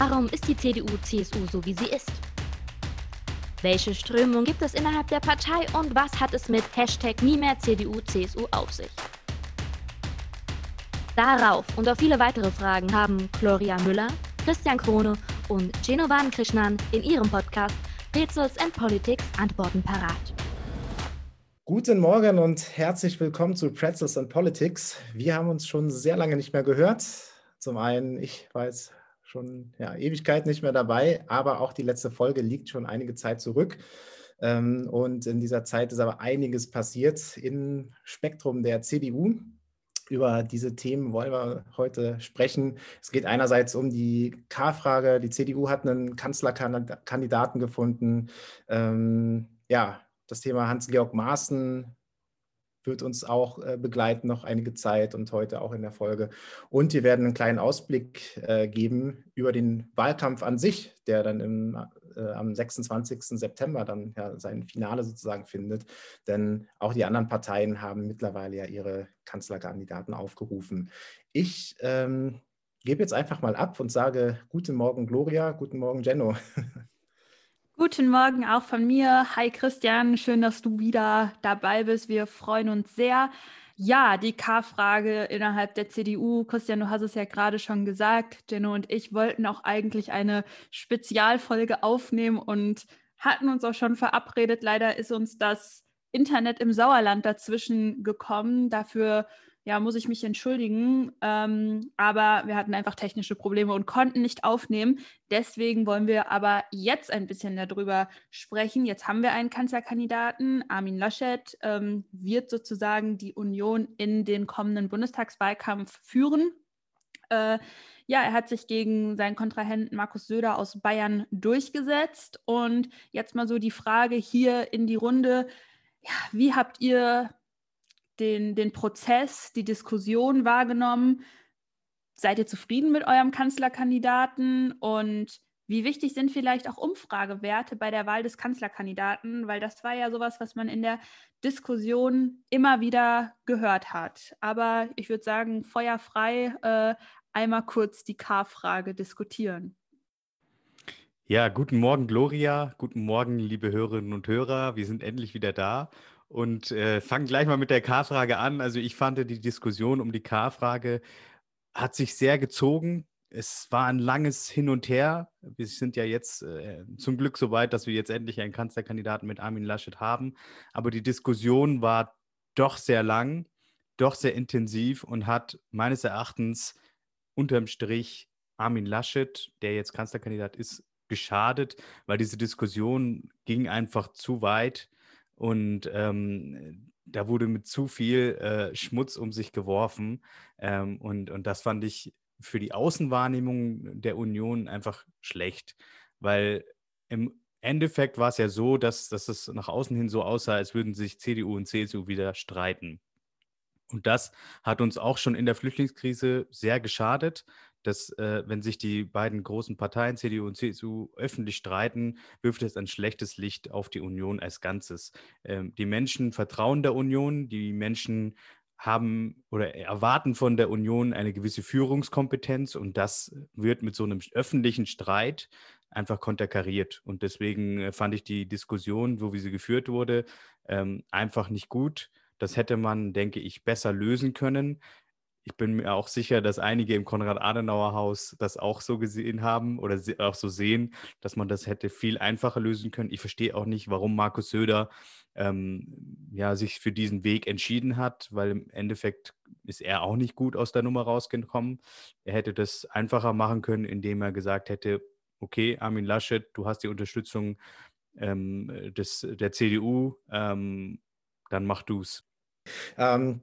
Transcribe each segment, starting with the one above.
Warum ist die CDU-CSU so, wie sie ist? Welche Strömung gibt es innerhalb der Partei und was hat es mit Hashtag nie mehr CDU-CSU auf sich? Darauf und auf viele weitere Fragen haben Gloria Müller, Christian Krone und Genovan Krishnan in ihrem Podcast Rätsels and Politics Antworten parat. Guten Morgen und herzlich willkommen zu Pretzels and Politics. Wir haben uns schon sehr lange nicht mehr gehört. Zum einen, ich weiß schon ja, Ewigkeit nicht mehr dabei, aber auch die letzte Folge liegt schon einige Zeit zurück. Ähm, und in dieser Zeit ist aber einiges passiert im Spektrum der CDU. Über diese Themen wollen wir heute sprechen. Es geht einerseits um die K-Frage. Die CDU hat einen Kanzlerkandidaten gefunden. Ähm, ja, das Thema Hans-Georg Maaßen wird uns auch äh, begleiten noch einige Zeit und heute auch in der Folge. Und wir werden einen kleinen Ausblick äh, geben über den Wahlkampf an sich, der dann im, äh, am 26. September dann ja sein Finale sozusagen findet. Denn auch die anderen Parteien haben mittlerweile ja ihre Kanzlerkandidaten aufgerufen. Ich ähm, gebe jetzt einfach mal ab und sage Guten Morgen, Gloria, guten Morgen, Jenno. Guten Morgen auch von mir. Hi Christian, schön, dass du wieder dabei bist. Wir freuen uns sehr. Ja, die K-Frage innerhalb der CDU. Christian, du hast es ja gerade schon gesagt. Jenno und ich wollten auch eigentlich eine Spezialfolge aufnehmen und hatten uns auch schon verabredet. Leider ist uns das Internet im Sauerland dazwischen gekommen. Dafür ja, muss ich mich entschuldigen. Ähm, aber wir hatten einfach technische Probleme und konnten nicht aufnehmen. Deswegen wollen wir aber jetzt ein bisschen darüber sprechen. Jetzt haben wir einen Kanzlerkandidaten. Armin Laschet ähm, wird sozusagen die Union in den kommenden Bundestagswahlkampf führen. Äh, ja, er hat sich gegen seinen Kontrahenten Markus Söder aus Bayern durchgesetzt. Und jetzt mal so die Frage hier in die Runde. Ja, wie habt ihr den, den Prozess, die Diskussion wahrgenommen? Seid ihr zufrieden mit eurem Kanzlerkandidaten? Und wie wichtig sind vielleicht auch Umfragewerte bei der Wahl des Kanzlerkandidaten? Weil das war ja sowas, was man in der Diskussion immer wieder gehört hat. Aber ich würde sagen, feuerfrei äh, einmal kurz die K-Frage diskutieren. Ja, guten Morgen, Gloria. Guten Morgen, liebe Hörerinnen und Hörer. Wir sind endlich wieder da und äh, fangen gleich mal mit der K-Frage an. Also ich fand die Diskussion um die K-Frage hat sich sehr gezogen. Es war ein langes Hin und Her. Wir sind ja jetzt äh, zum Glück so weit, dass wir jetzt endlich einen Kanzlerkandidaten mit Armin Laschet haben. Aber die Diskussion war doch sehr lang, doch sehr intensiv und hat meines Erachtens unterm Strich Armin Laschet, der jetzt Kanzlerkandidat ist, geschadet, weil diese Diskussion ging einfach zu weit und ähm, da wurde mit zu viel äh, Schmutz um sich geworfen. Ähm, und, und das fand ich für die Außenwahrnehmung der Union einfach schlecht, weil im Endeffekt war es ja so, dass, dass es nach außen hin so aussah, als würden sich CDU und CSU wieder streiten. Und das hat uns auch schon in der Flüchtlingskrise sehr geschadet, dass äh, wenn sich die beiden großen Parteien, CDU und CSU, öffentlich streiten, wirft es ein schlechtes Licht auf die Union als Ganzes. Ähm, die Menschen vertrauen der Union, die Menschen haben oder erwarten von der Union eine gewisse Führungskompetenz und das wird mit so einem öffentlichen Streit einfach konterkariert. Und deswegen äh, fand ich die Diskussion, so wie sie geführt wurde, ähm, einfach nicht gut. Das hätte man, denke ich, besser lösen können ich bin mir auch sicher, dass einige im Konrad-Adenauer-Haus das auch so gesehen haben oder auch so sehen, dass man das hätte viel einfacher lösen können. Ich verstehe auch nicht, warum Markus Söder ähm, ja, sich für diesen Weg entschieden hat, weil im Endeffekt ist er auch nicht gut aus der Nummer rausgekommen. Er hätte das einfacher machen können, indem er gesagt hätte, okay, Armin Laschet, du hast die Unterstützung ähm, des, der CDU, ähm, dann mach du's. Ähm,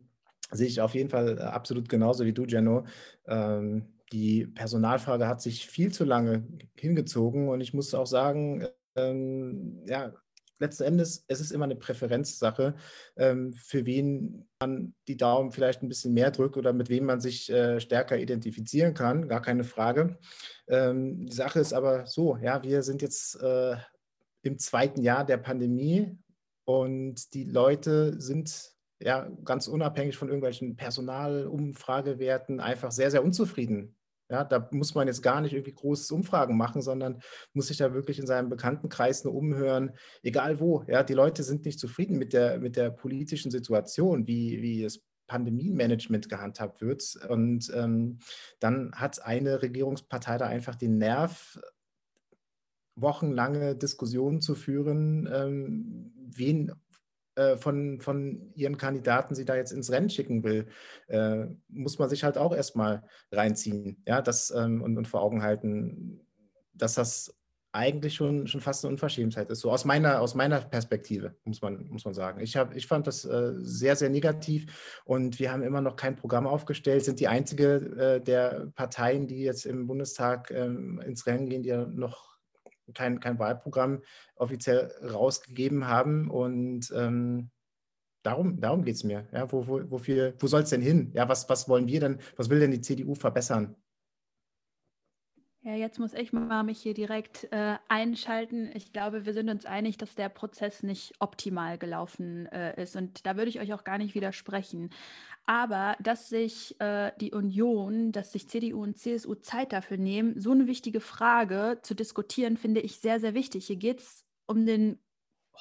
sehe ich auf jeden Fall äh, absolut genauso wie du, Jenno. Ähm, die Personalfrage hat sich viel zu lange hingezogen und ich muss auch sagen, ähm, ja, letzten Endes, es ist immer eine Präferenzsache, ähm, für wen man die Daumen vielleicht ein bisschen mehr drückt oder mit wem man sich äh, stärker identifizieren kann, gar keine Frage. Ähm, die Sache ist aber so, ja, wir sind jetzt äh, im zweiten Jahr der Pandemie und die Leute sind ja, ganz unabhängig von irgendwelchen Personalumfragewerten einfach sehr, sehr unzufrieden Ja, da muss man jetzt gar nicht irgendwie große Umfragen machen, sondern muss sich da wirklich in seinem Bekanntenkreis nur umhören, egal wo. Ja, die Leute sind nicht zufrieden mit der, mit der politischen Situation, wie, wie es Pandemie-Management gehandhabt wird. Und ähm, dann hat eine Regierungspartei da einfach den Nerv, wochenlange Diskussionen zu führen, ähm, wen von, von ihren Kandidaten sie da jetzt ins Rennen schicken will, äh, muss man sich halt auch erstmal reinziehen ja, das, ähm, und, und vor Augen halten, dass das eigentlich schon, schon fast eine Unverschämtheit ist. So aus meiner, aus meiner Perspektive, muss man, muss man sagen. Ich, hab, ich fand das äh, sehr, sehr negativ und wir haben immer noch kein Programm aufgestellt, sind die einzige äh, der Parteien, die jetzt im Bundestag ähm, ins Rennen gehen, die ja noch kein, kein Wahlprogramm offiziell rausgegeben haben. Und ähm, darum, darum geht es mir. Ja, wo, wo, wofür, wo soll es denn hin? Ja, was, was wollen wir denn, was will denn die CDU verbessern? Ja, jetzt muss ich mal mich hier direkt äh, einschalten. Ich glaube, wir sind uns einig, dass der Prozess nicht optimal gelaufen äh, ist. Und da würde ich euch auch gar nicht widersprechen. Aber dass sich äh, die Union, dass sich CDU und CSU Zeit dafür nehmen, so eine wichtige Frage zu diskutieren, finde ich sehr, sehr wichtig. Hier geht es um den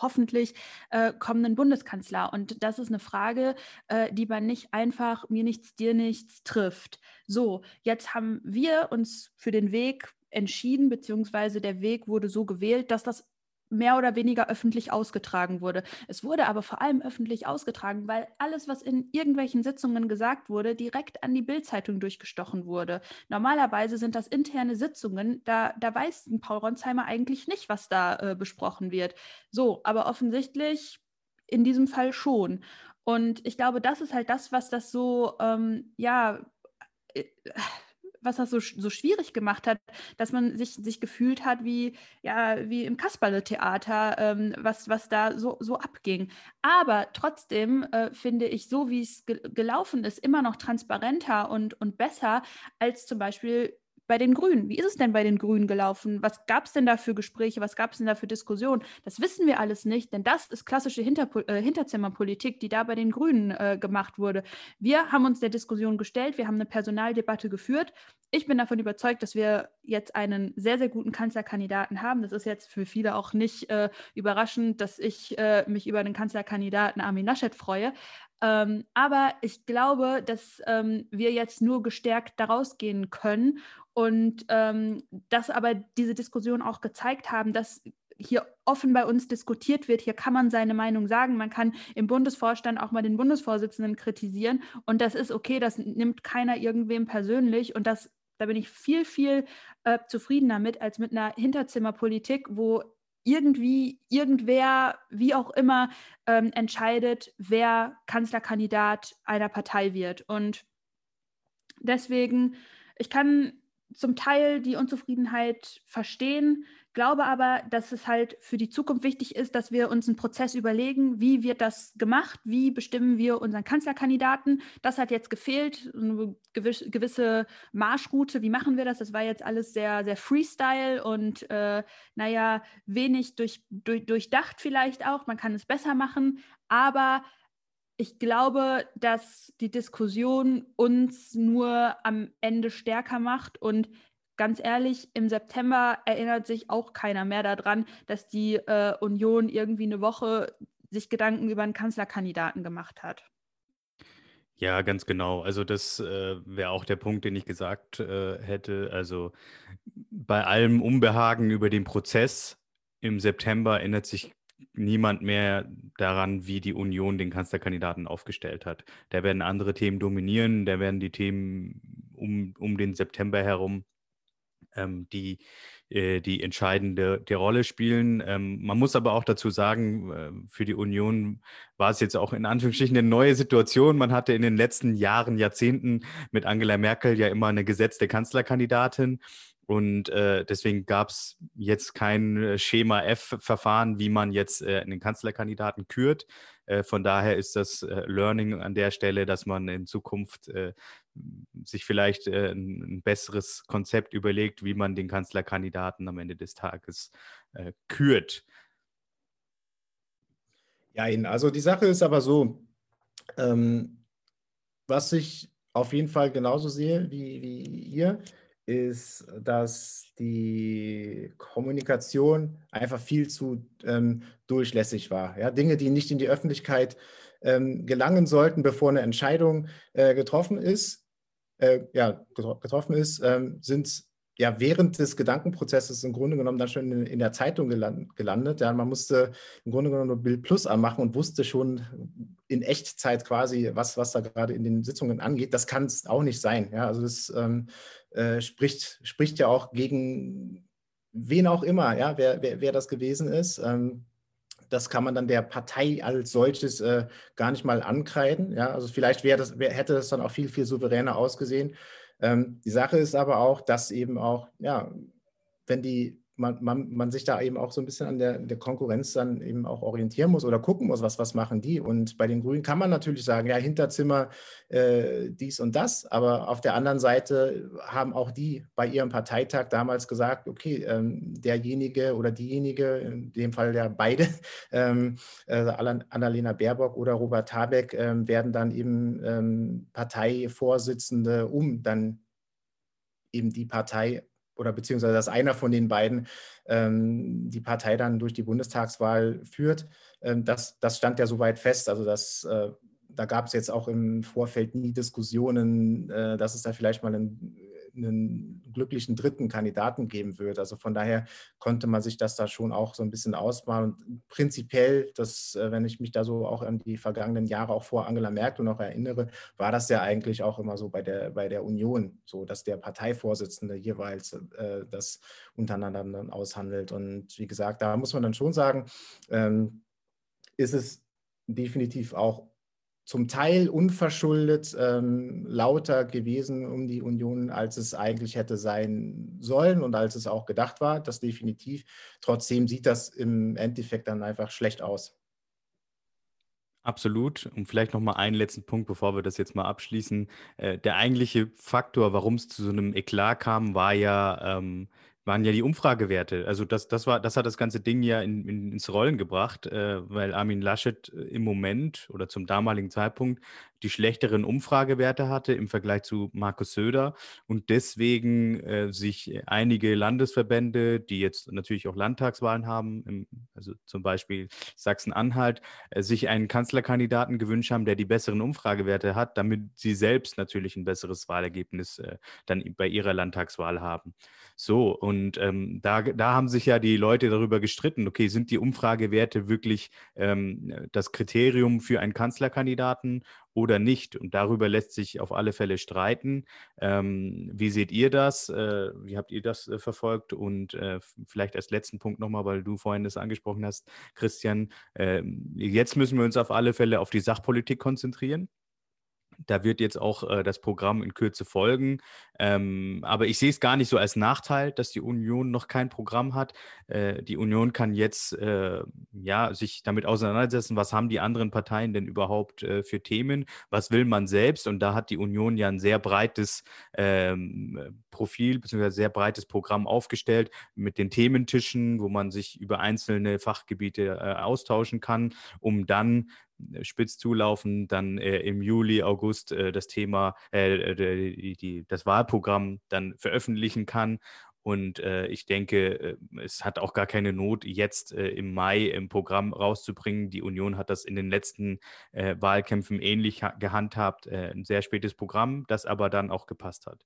hoffentlich äh, kommenden Bundeskanzler. Und das ist eine Frage, äh, die man nicht einfach mir nichts, dir nichts trifft. So, jetzt haben wir uns für den Weg entschieden, beziehungsweise der Weg wurde so gewählt, dass das mehr oder weniger öffentlich ausgetragen wurde. Es wurde aber vor allem öffentlich ausgetragen, weil alles, was in irgendwelchen Sitzungen gesagt wurde, direkt an die Bildzeitung durchgestochen wurde. Normalerweise sind das interne Sitzungen, da, da weiß Paul Ronsheimer eigentlich nicht, was da äh, besprochen wird. So, aber offensichtlich in diesem Fall schon. Und ich glaube, das ist halt das, was das so, ähm, ja, äh, was das so, so schwierig gemacht hat, dass man sich, sich gefühlt hat wie, ja, wie im Kasperle-Theater, ähm, was, was da so, so abging. Aber trotzdem äh, finde ich, so wie es ge gelaufen ist, immer noch transparenter und, und besser als zum Beispiel bei den Grünen. Wie ist es denn bei den Grünen gelaufen? Was gab es denn da für Gespräche? Was gab es denn da für Diskussionen? Das wissen wir alles nicht, denn das ist klassische Hinterpo äh, Hinterzimmerpolitik, die da bei den Grünen äh, gemacht wurde. Wir haben uns der Diskussion gestellt, wir haben eine Personaldebatte geführt. Ich bin davon überzeugt, dass wir jetzt einen sehr, sehr guten Kanzlerkandidaten haben. Das ist jetzt für viele auch nicht äh, überraschend, dass ich äh, mich über den Kanzlerkandidaten Armin Laschet freue. Ähm, aber ich glaube, dass ähm, wir jetzt nur gestärkt daraus gehen können und ähm, dass aber diese Diskussion auch gezeigt haben, dass hier offen bei uns diskutiert wird. Hier kann man seine Meinung sagen. Man kann im Bundesvorstand auch mal den Bundesvorsitzenden kritisieren. Und das ist okay, das nimmt keiner irgendwem persönlich. Und das, da bin ich viel, viel äh, zufriedener mit als mit einer Hinterzimmerpolitik, wo irgendwie irgendwer, wie auch immer, ähm, entscheidet, wer Kanzlerkandidat einer Partei wird. Und deswegen, ich kann zum Teil die Unzufriedenheit verstehen, glaube aber, dass es halt für die Zukunft wichtig ist, dass wir uns einen Prozess überlegen, wie wird das gemacht, wie bestimmen wir unseren Kanzlerkandidaten. Das hat jetzt gefehlt, eine gewisse Marschroute, wie machen wir das? Das war jetzt alles sehr, sehr Freestyle und äh, naja, wenig durch, durch, durchdacht vielleicht auch. Man kann es besser machen, aber ich glaube, dass die Diskussion uns nur am Ende stärker macht und ganz ehrlich, im September erinnert sich auch keiner mehr daran, dass die äh, Union irgendwie eine Woche sich Gedanken über einen Kanzlerkandidaten gemacht hat. Ja, ganz genau. Also das äh, wäre auch der Punkt, den ich gesagt äh, hätte. Also bei allem Unbehagen über den Prozess im September erinnert sich niemand mehr daran, wie die Union den Kanzlerkandidaten aufgestellt hat. Da werden andere Themen dominieren, da werden die Themen um, um den September herum ähm, die, äh, die entscheidende die Rolle spielen. Ähm, man muss aber auch dazu sagen, äh, für die Union war es jetzt auch in Anführungsstrichen eine neue Situation. Man hatte in den letzten Jahren, Jahrzehnten mit Angela Merkel ja immer eine gesetzte Kanzlerkandidatin. Und äh, deswegen gab es jetzt kein äh, Schema F-Verfahren, wie man jetzt äh, einen Kanzlerkandidaten kürt. Äh, von daher ist das äh, Learning an der Stelle, dass man in Zukunft äh, sich vielleicht ein, ein, besseres Konzept überlegt, wie man den Kanzlerkandidaten am Ende des Tages kürt. Ja, also die Sache ist aber so, ähm, was ich auf jeden Fall genauso sehe wie, wie ihr, ist, dass die Kommunikation einfach viel zu ähm, durchlässig war. Ja, Dinge, die nicht in die Öffentlichkeit ähm, gelangen sollten, bevor eine Entscheidung äh, getroffen ist, äh, ja, getroffen ist, ähm, sind ja während des Gedankenprozesses im Grunde genommen dann schon in, in der Zeitung gelandet. Ja, man musste im Grunde genommen nur Bild Plus anmachen und wusste schon in Echtzeit quasi, was, was da gerade in den Sitzungen angeht. Das kann es auch nicht sein. Ja, also das ähm, äh, spricht, spricht ja auch gegen wen auch immer, ja, wer, wer, wer das gewesen ist. Ähm, das kann man dann der Partei als solches äh, gar nicht mal ankreiden. Ja? Also vielleicht das, wär, hätte das dann auch viel, viel souveräner ausgesehen. Ähm, die Sache ist aber auch, dass eben auch, ja, wenn die man, man, man sich da eben auch so ein bisschen an der, der Konkurrenz dann eben auch orientieren muss oder gucken muss, was, was machen die. Und bei den Grünen kann man natürlich sagen, ja, Hinterzimmer äh, dies und das, aber auf der anderen Seite haben auch die bei ihrem Parteitag damals gesagt, okay, ähm, derjenige oder diejenige, in dem Fall ja beide, ähm, äh, Annalena Baerbock oder Robert Habeck, ähm, werden dann eben ähm, Parteivorsitzende, um dann eben die Partei oder beziehungsweise dass einer von den beiden ähm, die Partei dann durch die Bundestagswahl führt. Ähm, das, das stand ja soweit fest. Also das, äh, da gab es jetzt auch im Vorfeld nie Diskussionen, äh, dass es da vielleicht mal einen einen glücklichen dritten Kandidaten geben wird. Also von daher konnte man sich das da schon auch so ein bisschen ausmalen. Und prinzipiell, das, äh, wenn ich mich da so auch an die vergangenen Jahre auch vor Angela Merkel noch erinnere, war das ja eigentlich auch immer so bei der, bei der Union, so dass der Parteivorsitzende jeweils äh, das untereinander dann aushandelt. Und wie gesagt, da muss man dann schon sagen, ähm, ist es definitiv auch zum Teil unverschuldet ähm, lauter gewesen um die Union, als es eigentlich hätte sein sollen und als es auch gedacht war. Das definitiv. Trotzdem sieht das im Endeffekt dann einfach schlecht aus. Absolut. Und vielleicht noch mal einen letzten Punkt, bevor wir das jetzt mal abschließen. Äh, der eigentliche Faktor, warum es zu so einem Eklat kam, war ja ähm, waren ja die Umfragewerte. Also das, das war, das hat das ganze Ding ja in, in, ins Rollen gebracht, äh, weil Armin Laschet äh, im Moment oder zum damaligen Zeitpunkt die schlechteren Umfragewerte hatte im Vergleich zu Markus Söder und deswegen äh, sich einige Landesverbände, die jetzt natürlich auch Landtagswahlen haben, im, also zum Beispiel Sachsen-Anhalt, äh, sich einen Kanzlerkandidaten gewünscht haben, der die besseren Umfragewerte hat, damit sie selbst natürlich ein besseres Wahlergebnis äh, dann bei ihrer Landtagswahl haben. So, und ähm, da, da haben sich ja die Leute darüber gestritten, okay, sind die Umfragewerte wirklich ähm, das Kriterium für einen Kanzlerkandidaten oder nicht. Und darüber lässt sich auf alle Fälle streiten. Ähm, wie seht ihr das? Äh, wie habt ihr das äh, verfolgt? Und äh, vielleicht als letzten Punkt nochmal, weil du vorhin das angesprochen hast, Christian. Ähm, jetzt müssen wir uns auf alle Fälle auf die Sachpolitik konzentrieren. Da wird jetzt auch äh, das Programm in Kürze folgen. Ähm, aber ich sehe es gar nicht so als Nachteil, dass die Union noch kein Programm hat. Äh, die Union kann jetzt äh, ja, sich damit auseinandersetzen, was haben die anderen Parteien denn überhaupt äh, für Themen, was will man selbst. Und da hat die Union ja ein sehr breites ähm, Profil bzw. sehr breites Programm aufgestellt mit den Thementischen, wo man sich über einzelne Fachgebiete äh, austauschen kann, um dann spitz zulaufen, dann äh, im Juli, August äh, das Thema, äh, die, die, das Wahlprogramm dann veröffentlichen kann. Und äh, ich denke, äh, es hat auch gar keine Not, jetzt im Mai im Programm rauszubringen. Die Union hat das in den letzten Wahlkämpfen ähnlich gehandhabt. ein sehr spätes Programm, das aber dann auch gepasst hat.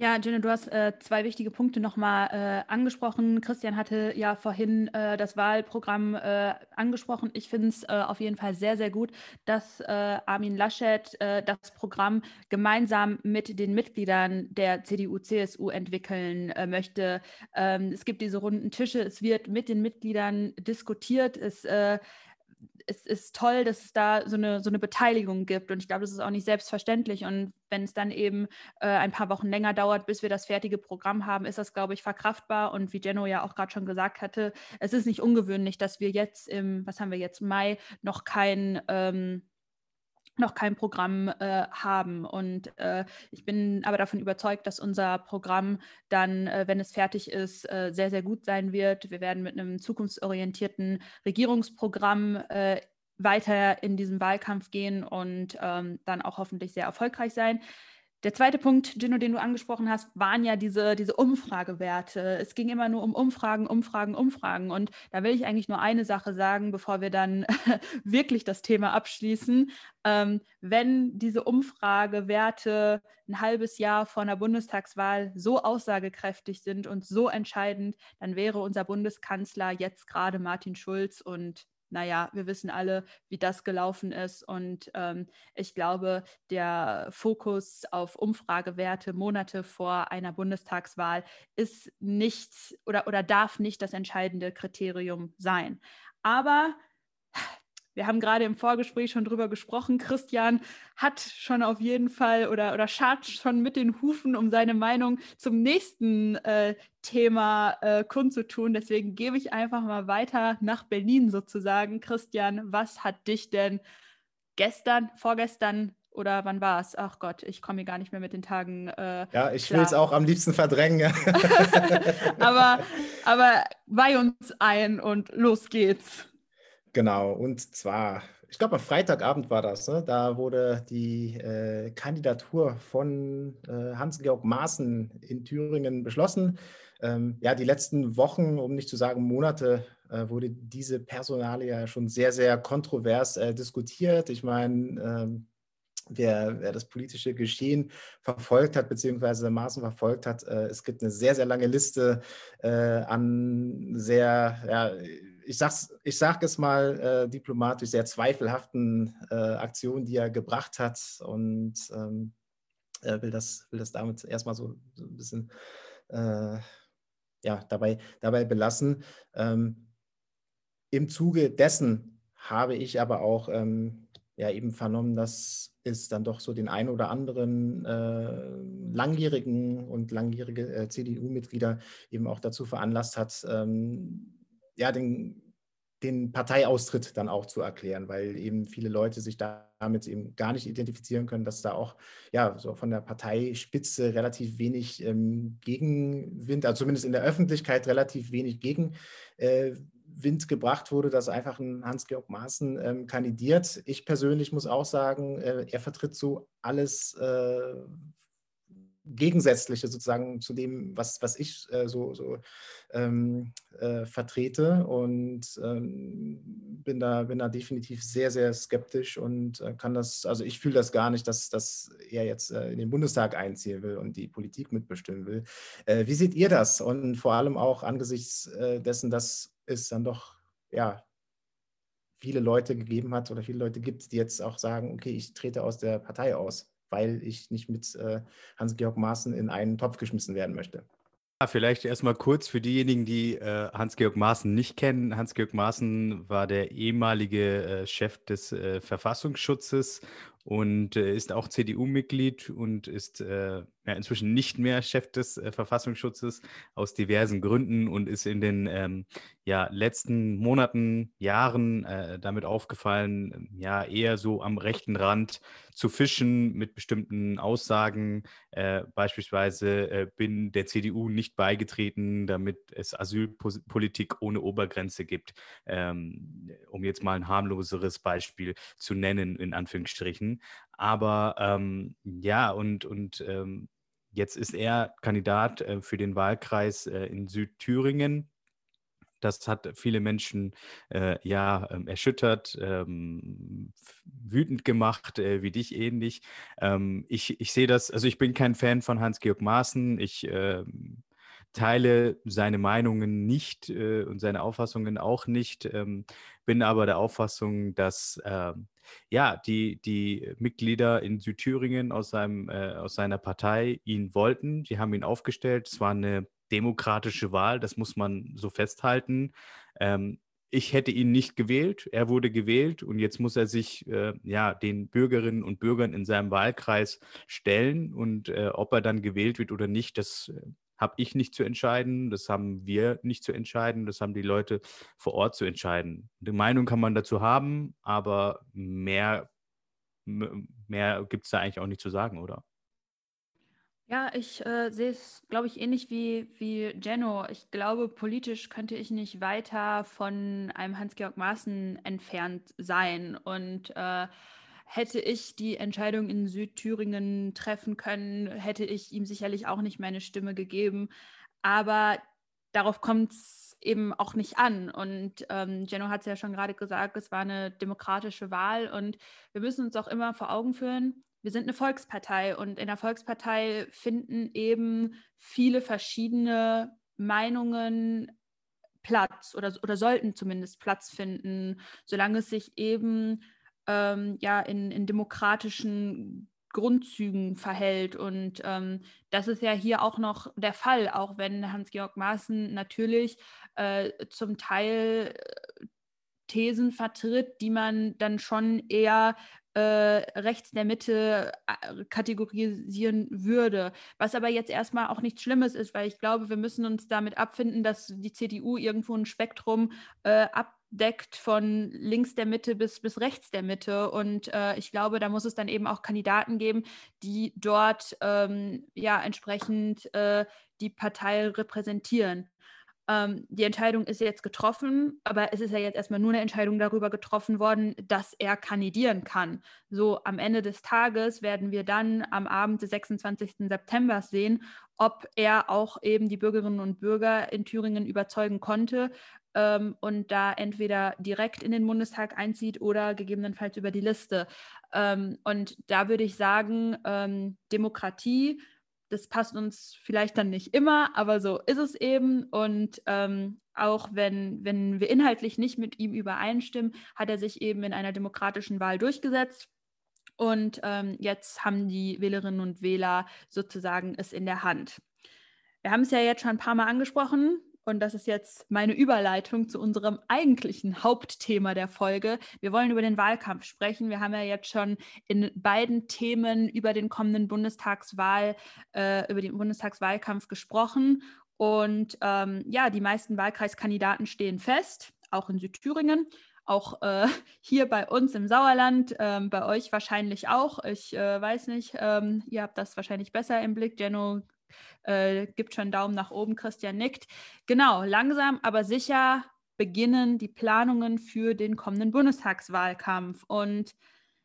Ja, Jenny, du hast äh, zwei wichtige Punkte nochmal äh, angesprochen. Christian hatte ja vorhin äh, das Wahlprogramm äh, angesprochen. Ich finde es äh, auf jeden Fall sehr, sehr gut, dass äh, Armin Laschet das Programm gemeinsam mit den Mitgliedern der CDU-CSU entwickeln möchte. Ähm, es gibt diese runden Tische, es wird mit den Mitgliedern diskutiert. Es es ist toll, dass es da so eine, so eine Beteiligung gibt. Und ich glaube, das ist auch nicht selbstverständlich. Und wenn es dann eben äh, ein paar Wochen länger dauert, bis wir das fertige Programm haben, ist das, glaube ich, verkraftbar. Und wie Jenno ja auch gerade schon gesagt hatte, es ist nicht ungewöhnlich, dass wir jetzt im, was haben wir jetzt, Mai, noch kein ähm, noch kein Programm äh, haben. Und äh, ich bin aber davon überzeugt, dass unser Programm dann, äh, wenn es fertig ist, äh, sehr, sehr gut sein wird. Wir werden mit einem zukunftsorientierten Regierungsprogramm äh, weiter in diesem Wahlkampf gehen und ähm, dann auch hoffentlich sehr erfolgreich sein. Der zweite Punkt, Gino, den du angesprochen hast, waren ja diese, diese Umfragewerte. Es ging immer nur um Umfragen, Umfragen, Umfragen. Und da will ich eigentlich nur eine Sache sagen, bevor wir dann wirklich das Thema abschließen. Ähm, wenn diese Umfragewerte ein halbes Jahr vor einer Bundestagswahl so aussagekräftig sind und so entscheidend, dann wäre unser Bundeskanzler jetzt gerade Martin Schulz und naja, wir wissen alle, wie das gelaufen ist. Und ähm, ich glaube, der Fokus auf Umfragewerte Monate vor einer Bundestagswahl ist nicht oder, oder darf nicht das entscheidende Kriterium sein. Aber wir haben gerade im Vorgespräch schon drüber gesprochen. Christian hat schon auf jeden Fall oder, oder schart schon mit den Hufen, um seine Meinung zum nächsten äh, Thema äh, kundzutun. Deswegen gebe ich einfach mal weiter nach Berlin sozusagen. Christian, was hat dich denn gestern, vorgestern oder wann war es? Ach Gott, ich komme hier gar nicht mehr mit den Tagen. Äh, ja, ich will es auch am liebsten verdrängen. aber, aber weih uns ein und los geht's. Genau, und zwar, ich glaube, am Freitagabend war das, ne? da wurde die äh, Kandidatur von äh, Hans-Georg Maaßen in Thüringen beschlossen. Ähm, ja, die letzten Wochen, um nicht zu sagen Monate, äh, wurde diese Personalie ja schon sehr, sehr kontrovers äh, diskutiert. Ich meine, ähm, wer, wer, das politische Geschehen verfolgt hat, beziehungsweise Maßen verfolgt hat, äh, es gibt eine sehr, sehr lange Liste äh, an sehr, ja, ich sag's, ich sag es mal äh, diplomatisch, sehr zweifelhaften äh, Aktionen, die er gebracht hat und ähm, will, das, will das damit erstmal so, so ein bisschen äh, ja, dabei, dabei belassen. Ähm, Im Zuge dessen habe ich aber auch ähm, ja, eben vernommen, dass es dann doch so den ein oder anderen äh, langjährigen und langjährige äh, CDU-Mitglieder eben auch dazu veranlasst hat, ähm, ja, den, den Parteiaustritt dann auch zu erklären, weil eben viele Leute sich damit eben gar nicht identifizieren können, dass da auch ja so von der Parteispitze relativ wenig ähm, Gegenwind, also zumindest in der Öffentlichkeit relativ wenig Gegenwind äh, gebracht wurde, dass einfach ein Hans-Georg Maaßen ähm, kandidiert. Ich persönlich muss auch sagen, äh, er vertritt so alles, äh, Gegensätzliche sozusagen zu dem, was, was ich äh, so, so ähm, äh, vertrete und ähm, bin, da, bin da definitiv sehr, sehr skeptisch und äh, kann das, also ich fühle das gar nicht, dass, dass er jetzt äh, in den Bundestag einziehen will und die Politik mitbestimmen will. Äh, wie seht ihr das? Und vor allem auch angesichts äh, dessen, dass es dann doch, ja, viele Leute gegeben hat oder viele Leute gibt, die jetzt auch sagen, okay, ich trete aus der Partei aus weil ich nicht mit äh, Hans-Georg Maaßen in einen Topf geschmissen werden möchte. Ja, vielleicht erstmal kurz für diejenigen, die äh, Hans-Georg Maaßen nicht kennen. Hans-Georg Maaßen war der ehemalige äh, Chef des äh, Verfassungsschutzes und äh, ist auch CDU-Mitglied und ist äh, ja, inzwischen nicht mehr Chef des äh, Verfassungsschutzes aus diversen Gründen und ist in den ähm, ja, letzten Monaten, Jahren äh, damit aufgefallen, ja, eher so am rechten Rand zu fischen mit bestimmten Aussagen. Äh, beispielsweise äh, bin der CDU nicht beigetreten, damit es Asylpolitik ohne Obergrenze gibt, ähm, um jetzt mal ein harmloseres Beispiel zu nennen, in Anführungsstrichen. Aber ähm, ja, und, und ähm, jetzt ist er Kandidat äh, für den Wahlkreis äh, in Südthüringen. Das hat viele Menschen äh, ja ähm, erschüttert, ähm, wütend gemacht, äh, wie dich ähnlich. Ähm, ich, ich sehe das, also ich bin kein Fan von Hans-Georg Maaßen. Ich ähm, teile seine Meinungen nicht äh, und seine Auffassungen auch nicht, ähm, bin aber der Auffassung, dass ähm, ja, die, die Mitglieder in Südthüringen aus, seinem, äh, aus seiner Partei ihn wollten. Sie haben ihn aufgestellt. Es war eine demokratische Wahl, das muss man so festhalten. Ähm, ich hätte ihn nicht gewählt, er wurde gewählt und jetzt muss er sich äh, ja den Bürgerinnen und Bürgern in seinem Wahlkreis stellen und äh, ob er dann gewählt wird oder nicht, das äh, habe ich nicht zu entscheiden, das haben wir nicht zu entscheiden, das haben die Leute vor Ort zu entscheiden. Die Meinung kann man dazu haben, aber mehr, mehr gibt es da eigentlich auch nicht zu sagen, oder? Ja, ich äh, sehe es, glaube ich, ähnlich wie, wie Jenno. Ich glaube, politisch könnte ich nicht weiter von einem Hans-Georg Maaßen entfernt sein. Und äh, hätte ich die Entscheidung in Südthüringen treffen können, hätte ich ihm sicherlich auch nicht meine Stimme gegeben. Aber darauf kommt es eben auch nicht an. Und ähm, Jenno hat es ja schon gerade gesagt, es war eine demokratische Wahl und wir müssen uns auch immer vor Augen führen, wir sind eine Volkspartei und in der Volkspartei finden eben viele verschiedene Meinungen Platz oder, oder sollten zumindest Platz finden, solange es sich eben ähm, ja in, in demokratischen Grundzügen verhält. Und ähm, das ist ja hier auch noch der Fall, auch wenn Hans-Georg Maaßen natürlich äh, zum Teil äh, Thesen vertritt, die man dann schon eher äh, rechts der Mitte äh, kategorisieren würde. Was aber jetzt erstmal auch nichts Schlimmes ist, weil ich glaube, wir müssen uns damit abfinden, dass die CDU irgendwo ein Spektrum äh, abdeckt von links der Mitte bis, bis rechts der Mitte. Und äh, ich glaube, da muss es dann eben auch Kandidaten geben, die dort ähm, ja entsprechend äh, die Partei repräsentieren. Ähm, die Entscheidung ist jetzt getroffen, aber es ist ja jetzt erstmal nur eine Entscheidung darüber getroffen worden, dass er kandidieren kann. So am Ende des Tages werden wir dann am Abend des 26. September sehen, ob er auch eben die Bürgerinnen und Bürger in Thüringen überzeugen konnte ähm, und da entweder direkt in den Bundestag einzieht oder gegebenenfalls über die Liste. Ähm, und da würde ich sagen, ähm, Demokratie das passt uns vielleicht dann nicht immer, aber so ist es eben. Und ähm, auch wenn, wenn wir inhaltlich nicht mit ihm übereinstimmen, hat er sich eben in einer demokratischen Wahl durchgesetzt. Und ähm, jetzt haben die Wählerinnen und Wähler sozusagen es in der Hand. Wir haben es ja jetzt schon ein paar Mal angesprochen. Und das ist jetzt meine Überleitung zu unserem eigentlichen Hauptthema der Folge. Wir wollen über den Wahlkampf sprechen. Wir haben ja jetzt schon in beiden Themen über den kommenden Bundestagswahl, äh, über den Bundestagswahlkampf gesprochen. Und ähm, ja, die meisten Wahlkreiskandidaten stehen fest, auch in Südthüringen auch äh, hier bei uns im Sauerland, ähm, bei euch wahrscheinlich auch. Ich äh, weiß nicht, ähm, ihr habt das wahrscheinlich besser im Blick. Jenno äh, gibt schon Daumen nach oben, Christian nickt. Genau, langsam aber sicher beginnen die Planungen für den kommenden Bundestagswahlkampf. Und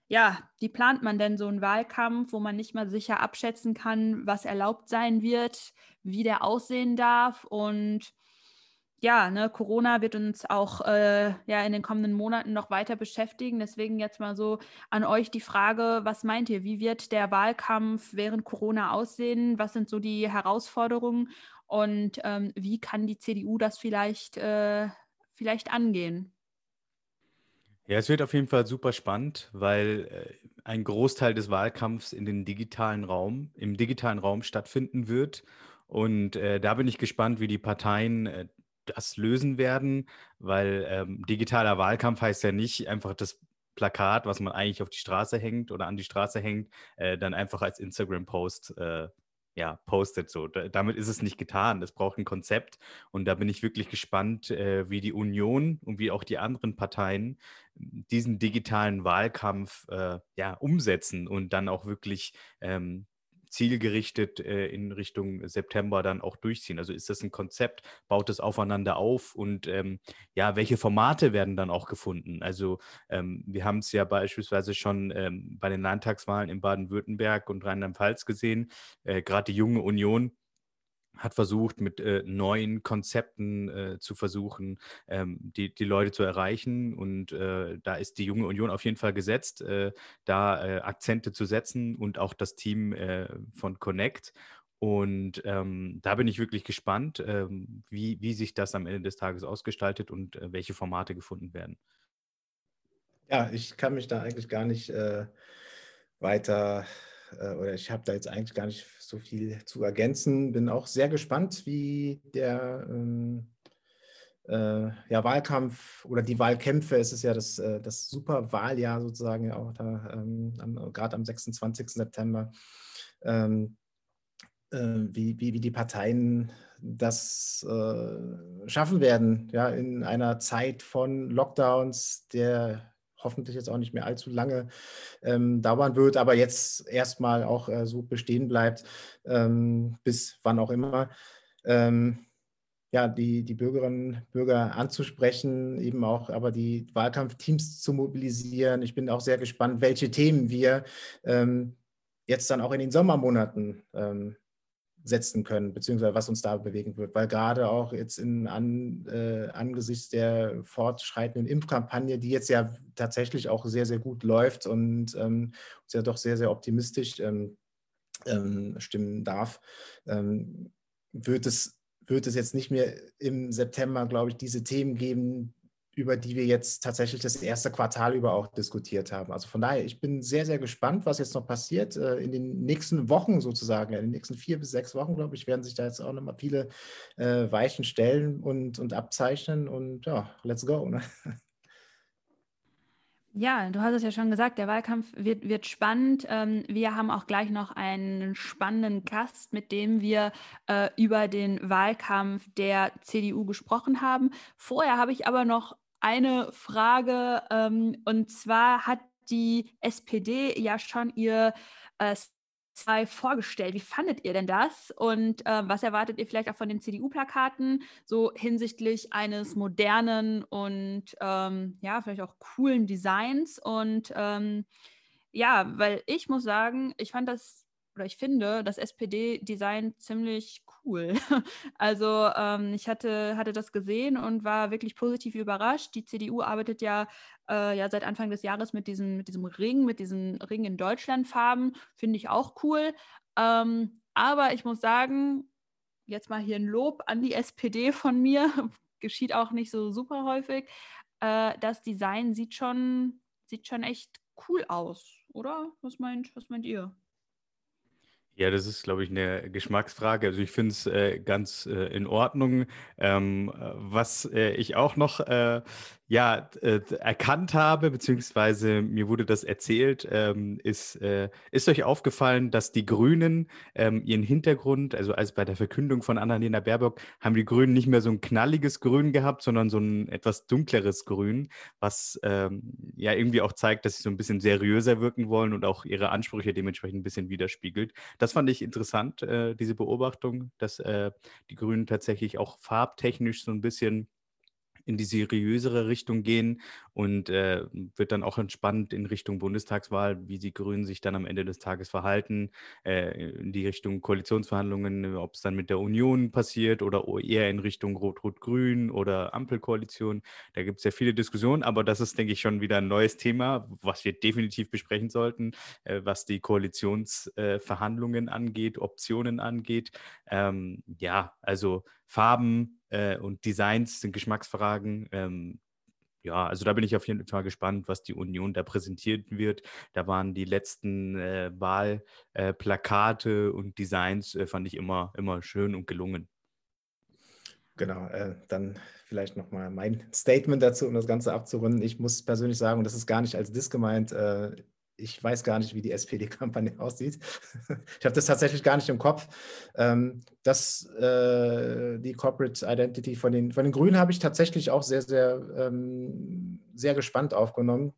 ja, wie plant man denn so einen Wahlkampf, wo man nicht mal sicher abschätzen kann, was erlaubt sein wird, wie der aussehen darf und ja, ne, Corona wird uns auch äh, ja in den kommenden Monaten noch weiter beschäftigen. Deswegen jetzt mal so an euch die Frage, was meint ihr? Wie wird der Wahlkampf während Corona aussehen? Was sind so die Herausforderungen? Und ähm, wie kann die CDU das vielleicht, äh, vielleicht angehen? Ja, es wird auf jeden Fall super spannend, weil äh, ein Großteil des Wahlkampfs in den digitalen Raum, im digitalen Raum stattfinden wird. Und äh, da bin ich gespannt, wie die Parteien äh, das lösen werden, weil ähm, digitaler Wahlkampf heißt ja nicht einfach das Plakat, was man eigentlich auf die Straße hängt oder an die Straße hängt, äh, dann einfach als Instagram-Post äh, ja, postet. So. Da, damit ist es nicht getan. Es braucht ein Konzept und da bin ich wirklich gespannt, äh, wie die Union und wie auch die anderen Parteien diesen digitalen Wahlkampf äh, ja, umsetzen und dann auch wirklich ähm, zielgerichtet äh, in Richtung September dann auch durchziehen? Also ist das ein Konzept? Baut es aufeinander auf? Und ähm, ja, welche Formate werden dann auch gefunden? Also ähm, wir haben es ja beispielsweise schon ähm, bei den Landtagswahlen in Baden-Württemberg und Rheinland-Pfalz gesehen. Äh, Gerade die junge Union hat versucht, mit äh, neuen Konzepten äh, zu versuchen, ähm, die, die Leute zu erreichen. Und äh, da ist die junge Union auf jeden Fall gesetzt, äh, da äh, Akzente zu setzen und auch das Team äh, von Connect. Und ähm, da bin ich wirklich gespannt, ähm, wie, wie sich das am Ende des Tages ausgestaltet und welche Formate gefunden werden. Ja, ich kann mich da eigentlich gar nicht weiter äh, oder ich habe da jetzt eigentlich gar nicht so viel zu ergänzen. Bin auch sehr gespannt, wie der ähm, äh, ja, Wahlkampf oder die Wahlkämpfe, es ist ja das, äh, das Superwahljahr sozusagen, ja auch da, ähm, gerade am 26. September, ähm, äh, wie, wie, wie die Parteien das äh, schaffen werden, ja, in einer Zeit von Lockdowns, der hoffentlich jetzt auch nicht mehr allzu lange ähm, dauern wird, aber jetzt erstmal auch äh, so bestehen bleibt, ähm, bis wann auch immer. Ähm, ja, die, die Bürgerinnen und Bürger anzusprechen, eben auch aber die Wahlkampfteams zu mobilisieren. Ich bin auch sehr gespannt, welche Themen wir ähm, jetzt dann auch in den Sommermonaten ähm, setzen können, beziehungsweise was uns da bewegen wird. Weil gerade auch jetzt in, an, äh, angesichts der fortschreitenden Impfkampagne, die jetzt ja tatsächlich auch sehr, sehr gut läuft und ähm, uns ja doch sehr, sehr optimistisch ähm, ähm, stimmen darf, ähm, wird, es, wird es jetzt nicht mehr im September, glaube ich, diese Themen geben, über die wir jetzt tatsächlich das erste Quartal über auch diskutiert haben. Also von daher, ich bin sehr, sehr gespannt, was jetzt noch passiert. Äh, in den nächsten Wochen sozusagen, in den nächsten vier bis sechs Wochen, glaube ich, werden sich da jetzt auch nochmal viele äh, Weichen stellen und, und abzeichnen. Und ja, let's go. Ne? Ja, du hast es ja schon gesagt, der Wahlkampf wird, wird spannend. Ähm, wir haben auch gleich noch einen spannenden Gast, mit dem wir äh, über den Wahlkampf der CDU gesprochen haben. Vorher habe ich aber noch eine Frage ähm, und zwar hat die SPD ja schon ihr äh, zwei vorgestellt. Wie fandet ihr denn das? Und äh, was erwartet ihr vielleicht auch von den CDU-Plakaten, so hinsichtlich eines modernen und ähm, ja, vielleicht auch coolen Designs? Und ähm, ja, weil ich muss sagen, ich fand das oder ich finde das SPD-Design ziemlich cool. Also ähm, ich hatte, hatte das gesehen und war wirklich positiv überrascht. Die CDU arbeitet ja, äh, ja seit Anfang des Jahres mit diesem, mit diesem Ring, mit diesen Ring in Deutschland-Farben. Finde ich auch cool. Ähm, aber ich muss sagen, jetzt mal hier ein Lob an die SPD von mir. Geschieht auch nicht so super häufig. Äh, das Design sieht schon, sieht schon echt cool aus, oder? Was meint, was meint ihr? Ja, das ist, glaube ich, eine Geschmacksfrage. Also ich finde es äh, ganz äh, in Ordnung. Ähm, was äh, ich auch noch äh, ja, äh, erkannt habe, beziehungsweise mir wurde das erzählt, ähm, ist, äh, ist euch aufgefallen, dass die Grünen ähm, ihren Hintergrund, also als bei der Verkündung von Annalena Baerbock, haben die Grünen nicht mehr so ein knalliges Grün gehabt, sondern so ein etwas dunkleres Grün, was ähm, ja irgendwie auch zeigt, dass sie so ein bisschen seriöser wirken wollen und auch ihre Ansprüche dementsprechend ein bisschen widerspiegelt. Das fand ich interessant, äh, diese Beobachtung, dass äh, die Grünen tatsächlich auch farbtechnisch so ein bisschen in die seriösere Richtung gehen und äh, wird dann auch entspannt in Richtung Bundestagswahl, wie die Grünen sich dann am Ende des Tages verhalten, äh, in die Richtung Koalitionsverhandlungen, ob es dann mit der Union passiert oder eher in Richtung Rot-Rot-Grün oder Ampelkoalition. Da gibt es ja viele Diskussionen, aber das ist, denke ich, schon wieder ein neues Thema, was wir definitiv besprechen sollten, äh, was die Koalitionsverhandlungen angeht, Optionen angeht. Ähm, ja, also Farben äh, und Designs sind Geschmacksfragen. Ähm, ja, also da bin ich auf jeden Fall gespannt, was die Union da präsentiert wird. Da waren die letzten äh, Wahlplakate äh, und Designs, äh, fand ich immer, immer schön und gelungen. Genau, äh, dann vielleicht nochmal mein Statement dazu, um das Ganze abzurunden. Ich muss persönlich sagen, das ist gar nicht als Diss gemeint, äh, ich weiß gar nicht, wie die SPD-Kampagne aussieht. ich habe das tatsächlich gar nicht im Kopf. Ähm, das, äh, die Corporate Identity von den, von den Grünen habe ich tatsächlich auch sehr, sehr, ähm, sehr gespannt aufgenommen.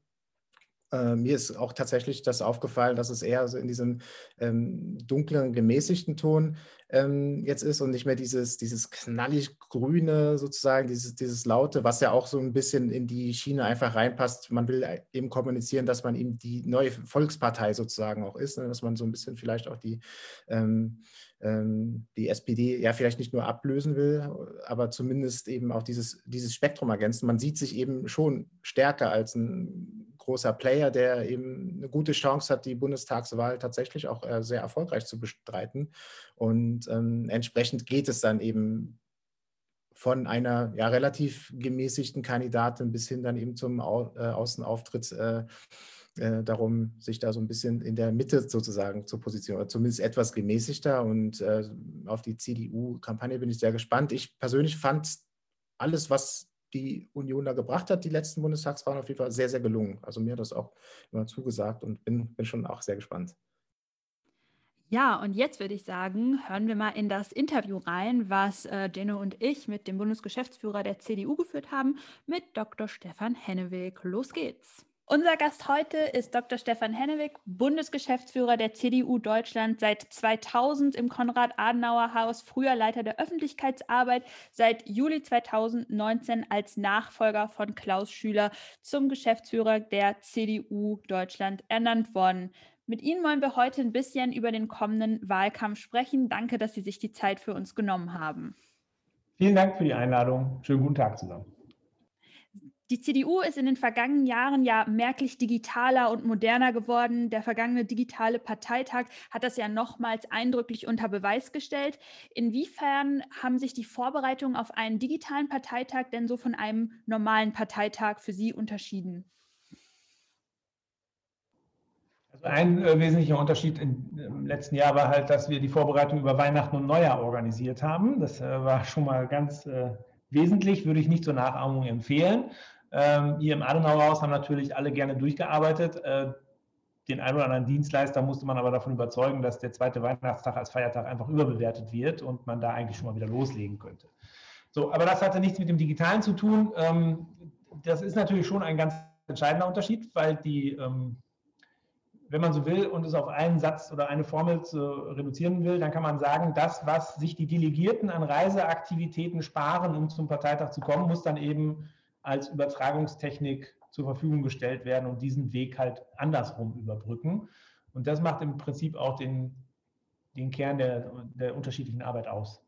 Äh, mir ist auch tatsächlich das aufgefallen, dass es eher so in diesem ähm, dunklen, gemäßigten Ton ähm, jetzt ist und nicht mehr dieses, dieses knallig grüne sozusagen, dieses, dieses laute, was ja auch so ein bisschen in die Schiene einfach reinpasst. Man will eben kommunizieren, dass man eben die neue Volkspartei sozusagen auch ist, ne? dass man so ein bisschen vielleicht auch die, ähm die SPD ja vielleicht nicht nur ablösen will, aber zumindest eben auch dieses, dieses Spektrum ergänzen. Man sieht sich eben schon stärker als ein großer Player, der eben eine gute Chance hat, die Bundestagswahl tatsächlich auch äh, sehr erfolgreich zu bestreiten. Und ähm, entsprechend geht es dann eben von einer ja, relativ gemäßigten Kandidatin bis hin dann eben zum Au äh, Außenauftritt äh, äh, darum, sich da so ein bisschen in der Mitte sozusagen zu positionieren, oder zumindest etwas gemäßigter. Und äh, auf die CDU-Kampagne bin ich sehr gespannt. Ich persönlich fand alles, was die Union da gebracht hat, die letzten Bundestagswahlen auf jeden Fall sehr, sehr gelungen. Also mir hat das auch immer zugesagt und bin, bin schon auch sehr gespannt. Ja, und jetzt würde ich sagen, hören wir mal in das Interview rein, was äh, Deno und ich mit dem Bundesgeschäftsführer der CDU geführt haben, mit Dr. Stefan Henneweg. Los geht's. Unser Gast heute ist Dr. Stefan Hennewig, Bundesgeschäftsführer der CDU Deutschland, seit 2000 im Konrad-Adenauer-Haus, früher Leiter der Öffentlichkeitsarbeit, seit Juli 2019 als Nachfolger von Klaus Schüler zum Geschäftsführer der CDU Deutschland ernannt worden. Mit Ihnen wollen wir heute ein bisschen über den kommenden Wahlkampf sprechen. Danke, dass Sie sich die Zeit für uns genommen haben. Vielen Dank für die Einladung. Schönen guten Tag zusammen. Die CDU ist in den vergangenen Jahren ja merklich digitaler und moderner geworden. Der vergangene digitale Parteitag hat das ja nochmals eindrücklich unter Beweis gestellt. Inwiefern haben sich die Vorbereitungen auf einen digitalen Parteitag denn so von einem normalen Parteitag für Sie unterschieden? Also ein äh, wesentlicher Unterschied in, im letzten Jahr war halt, dass wir die Vorbereitung über Weihnachten und Neujahr organisiert haben. Das äh, war schon mal ganz äh, wesentlich, würde ich nicht zur Nachahmung empfehlen. Ähm, hier im Adenauerhaus haben natürlich alle gerne durchgearbeitet. Äh, den einen oder anderen Dienstleister musste man aber davon überzeugen, dass der zweite Weihnachtstag als Feiertag einfach überbewertet wird und man da eigentlich schon mal wieder loslegen könnte. So, aber das hatte nichts mit dem Digitalen zu tun. Ähm, das ist natürlich schon ein ganz entscheidender Unterschied, weil die, ähm, wenn man so will und es auf einen Satz oder eine Formel reduzieren will, dann kann man sagen, das, was sich die Delegierten an Reiseaktivitäten sparen, um zum Parteitag zu kommen, muss dann eben als Übertragungstechnik zur Verfügung gestellt werden und diesen Weg halt andersrum überbrücken. Und das macht im Prinzip auch den, den Kern der, der unterschiedlichen Arbeit aus.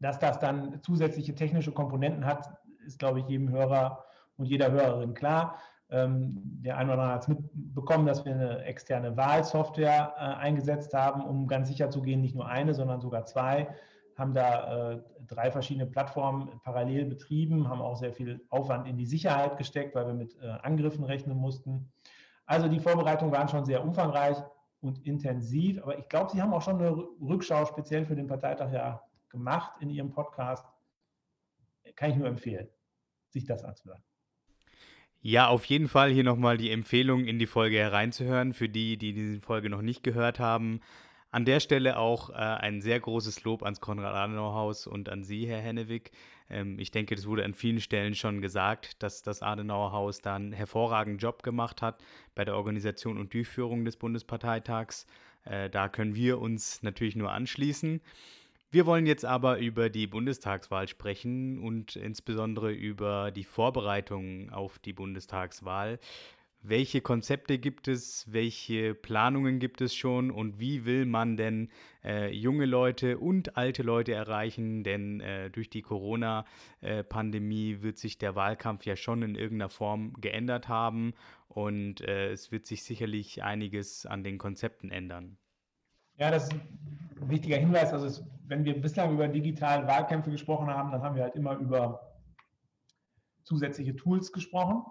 Dass das dann zusätzliche technische Komponenten hat, ist, glaube ich, jedem Hörer und jeder Hörerin klar. Ähm, der eine oder andere hat es mitbekommen, dass wir eine externe Wahlsoftware äh, eingesetzt haben, um ganz sicher zu gehen, nicht nur eine, sondern sogar zwei haben da äh, drei verschiedene Plattformen parallel betrieben, haben auch sehr viel Aufwand in die Sicherheit gesteckt, weil wir mit äh, Angriffen rechnen mussten. Also die Vorbereitungen waren schon sehr umfangreich und intensiv, aber ich glaube, Sie haben auch schon eine Rückschau speziell für den Parteitag ja gemacht in Ihrem Podcast. Kann ich nur empfehlen, sich das anzuhören. Ja, auf jeden Fall hier nochmal die Empfehlung, in die Folge hereinzuhören. Für die, die diese Folge noch nicht gehört haben, an der Stelle auch äh, ein sehr großes Lob ans Konrad-Adenauer-Haus und an Sie, Herr Hennewig. Ähm, ich denke, das wurde an vielen Stellen schon gesagt, dass das Adenauer-Haus da einen hervorragenden Job gemacht hat bei der Organisation und Durchführung des Bundesparteitags. Äh, da können wir uns natürlich nur anschließen. Wir wollen jetzt aber über die Bundestagswahl sprechen und insbesondere über die Vorbereitungen auf die Bundestagswahl. Welche Konzepte gibt es? Welche Planungen gibt es schon? Und wie will man denn äh, junge Leute und alte Leute erreichen? Denn äh, durch die Corona-Pandemie wird sich der Wahlkampf ja schon in irgendeiner Form geändert haben. Und äh, es wird sich sicherlich einiges an den Konzepten ändern. Ja, das ist ein wichtiger Hinweis. Also, es, wenn wir bislang über digitale Wahlkämpfe gesprochen haben, dann haben wir halt immer über zusätzliche Tools gesprochen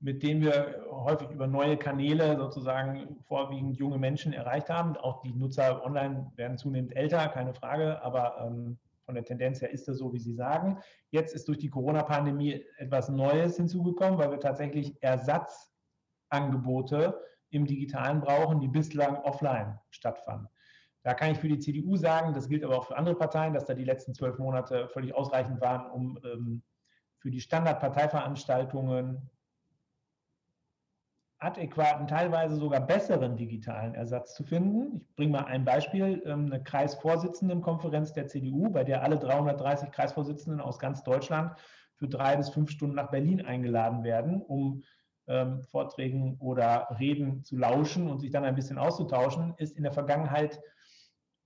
mit denen wir häufig über neue Kanäle sozusagen vorwiegend junge Menschen erreicht haben. Auch die Nutzer online werden zunehmend älter, keine Frage, aber ähm, von der Tendenz her ist das so, wie Sie sagen. Jetzt ist durch die Corona-Pandemie etwas Neues hinzugekommen, weil wir tatsächlich Ersatzangebote im Digitalen brauchen, die bislang offline stattfanden. Da kann ich für die CDU sagen, das gilt aber auch für andere Parteien, dass da die letzten zwölf Monate völlig ausreichend waren, um ähm, für die Standardparteiveranstaltungen adäquaten, teilweise sogar besseren digitalen Ersatz zu finden. Ich bringe mal ein Beispiel, ähm, eine Kreisvorsitzendenkonferenz der CDU, bei der alle 330 Kreisvorsitzenden aus ganz Deutschland für drei bis fünf Stunden nach Berlin eingeladen werden, um ähm, Vorträgen oder Reden zu lauschen und sich dann ein bisschen auszutauschen, ist in der Vergangenheit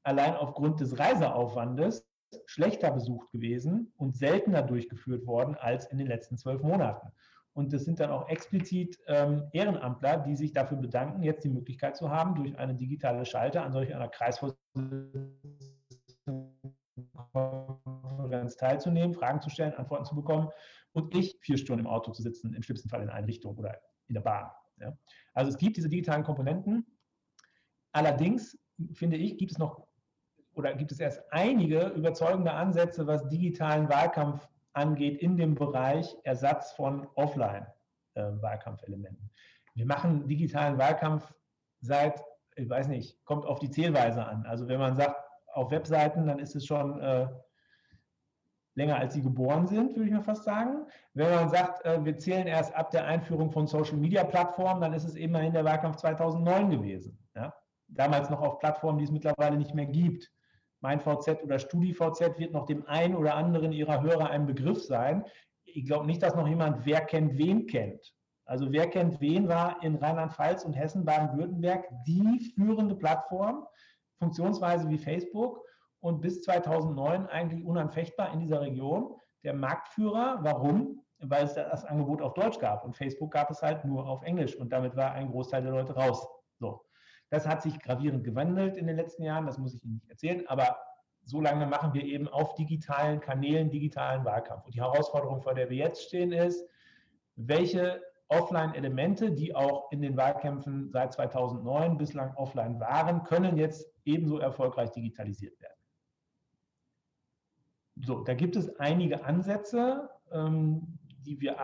allein aufgrund des Reiseaufwandes schlechter besucht gewesen und seltener durchgeführt worden als in den letzten zwölf Monaten. Und das sind dann auch explizit ähm, Ehrenamtler, die sich dafür bedanken, jetzt die Möglichkeit zu haben, durch eine digitale Schalte an solch einer Kreisvorsitzenden teilzunehmen, Fragen zu stellen, Antworten zu bekommen und nicht vier Stunden im Auto zu sitzen, im schlimmsten Fall in eine Richtung oder in der Bahn. Ja. Also es gibt diese digitalen Komponenten. Allerdings, finde ich, gibt es noch oder gibt es erst einige überzeugende Ansätze, was digitalen Wahlkampf angeht in dem Bereich Ersatz von Offline-Wahlkampfelementen. Wir machen digitalen Wahlkampf seit, ich weiß nicht, kommt auf die Zählweise an. Also wenn man sagt, auf Webseiten, dann ist es schon äh, länger als sie geboren sind, würde ich mal fast sagen. Wenn man sagt, äh, wir zählen erst ab der Einführung von Social-Media-Plattformen, dann ist es immerhin der Wahlkampf 2009 gewesen. Ja? Damals noch auf Plattformen, die es mittlerweile nicht mehr gibt. Mein VZ oder StudiVZ wird noch dem einen oder anderen ihrer Hörer ein Begriff sein. Ich glaube nicht, dass noch jemand Wer kennt wen kennt. Also wer kennt wen war in Rheinland-Pfalz und Hessen, Baden-Württemberg die führende Plattform, Funktionsweise wie Facebook und bis 2009 eigentlich unanfechtbar in dieser Region. Der Marktführer, warum? Weil es das Angebot auf Deutsch gab und Facebook gab es halt nur auf Englisch und damit war ein Großteil der Leute raus. So. Das hat sich gravierend gewandelt in den letzten Jahren, das muss ich Ihnen nicht erzählen, aber so lange machen wir eben auf digitalen Kanälen digitalen Wahlkampf. Und die Herausforderung, vor der wir jetzt stehen, ist, welche Offline-Elemente, die auch in den Wahlkämpfen seit 2009 bislang offline waren, können jetzt ebenso erfolgreich digitalisiert werden. So, da gibt es einige Ansätze, ähm, die wir,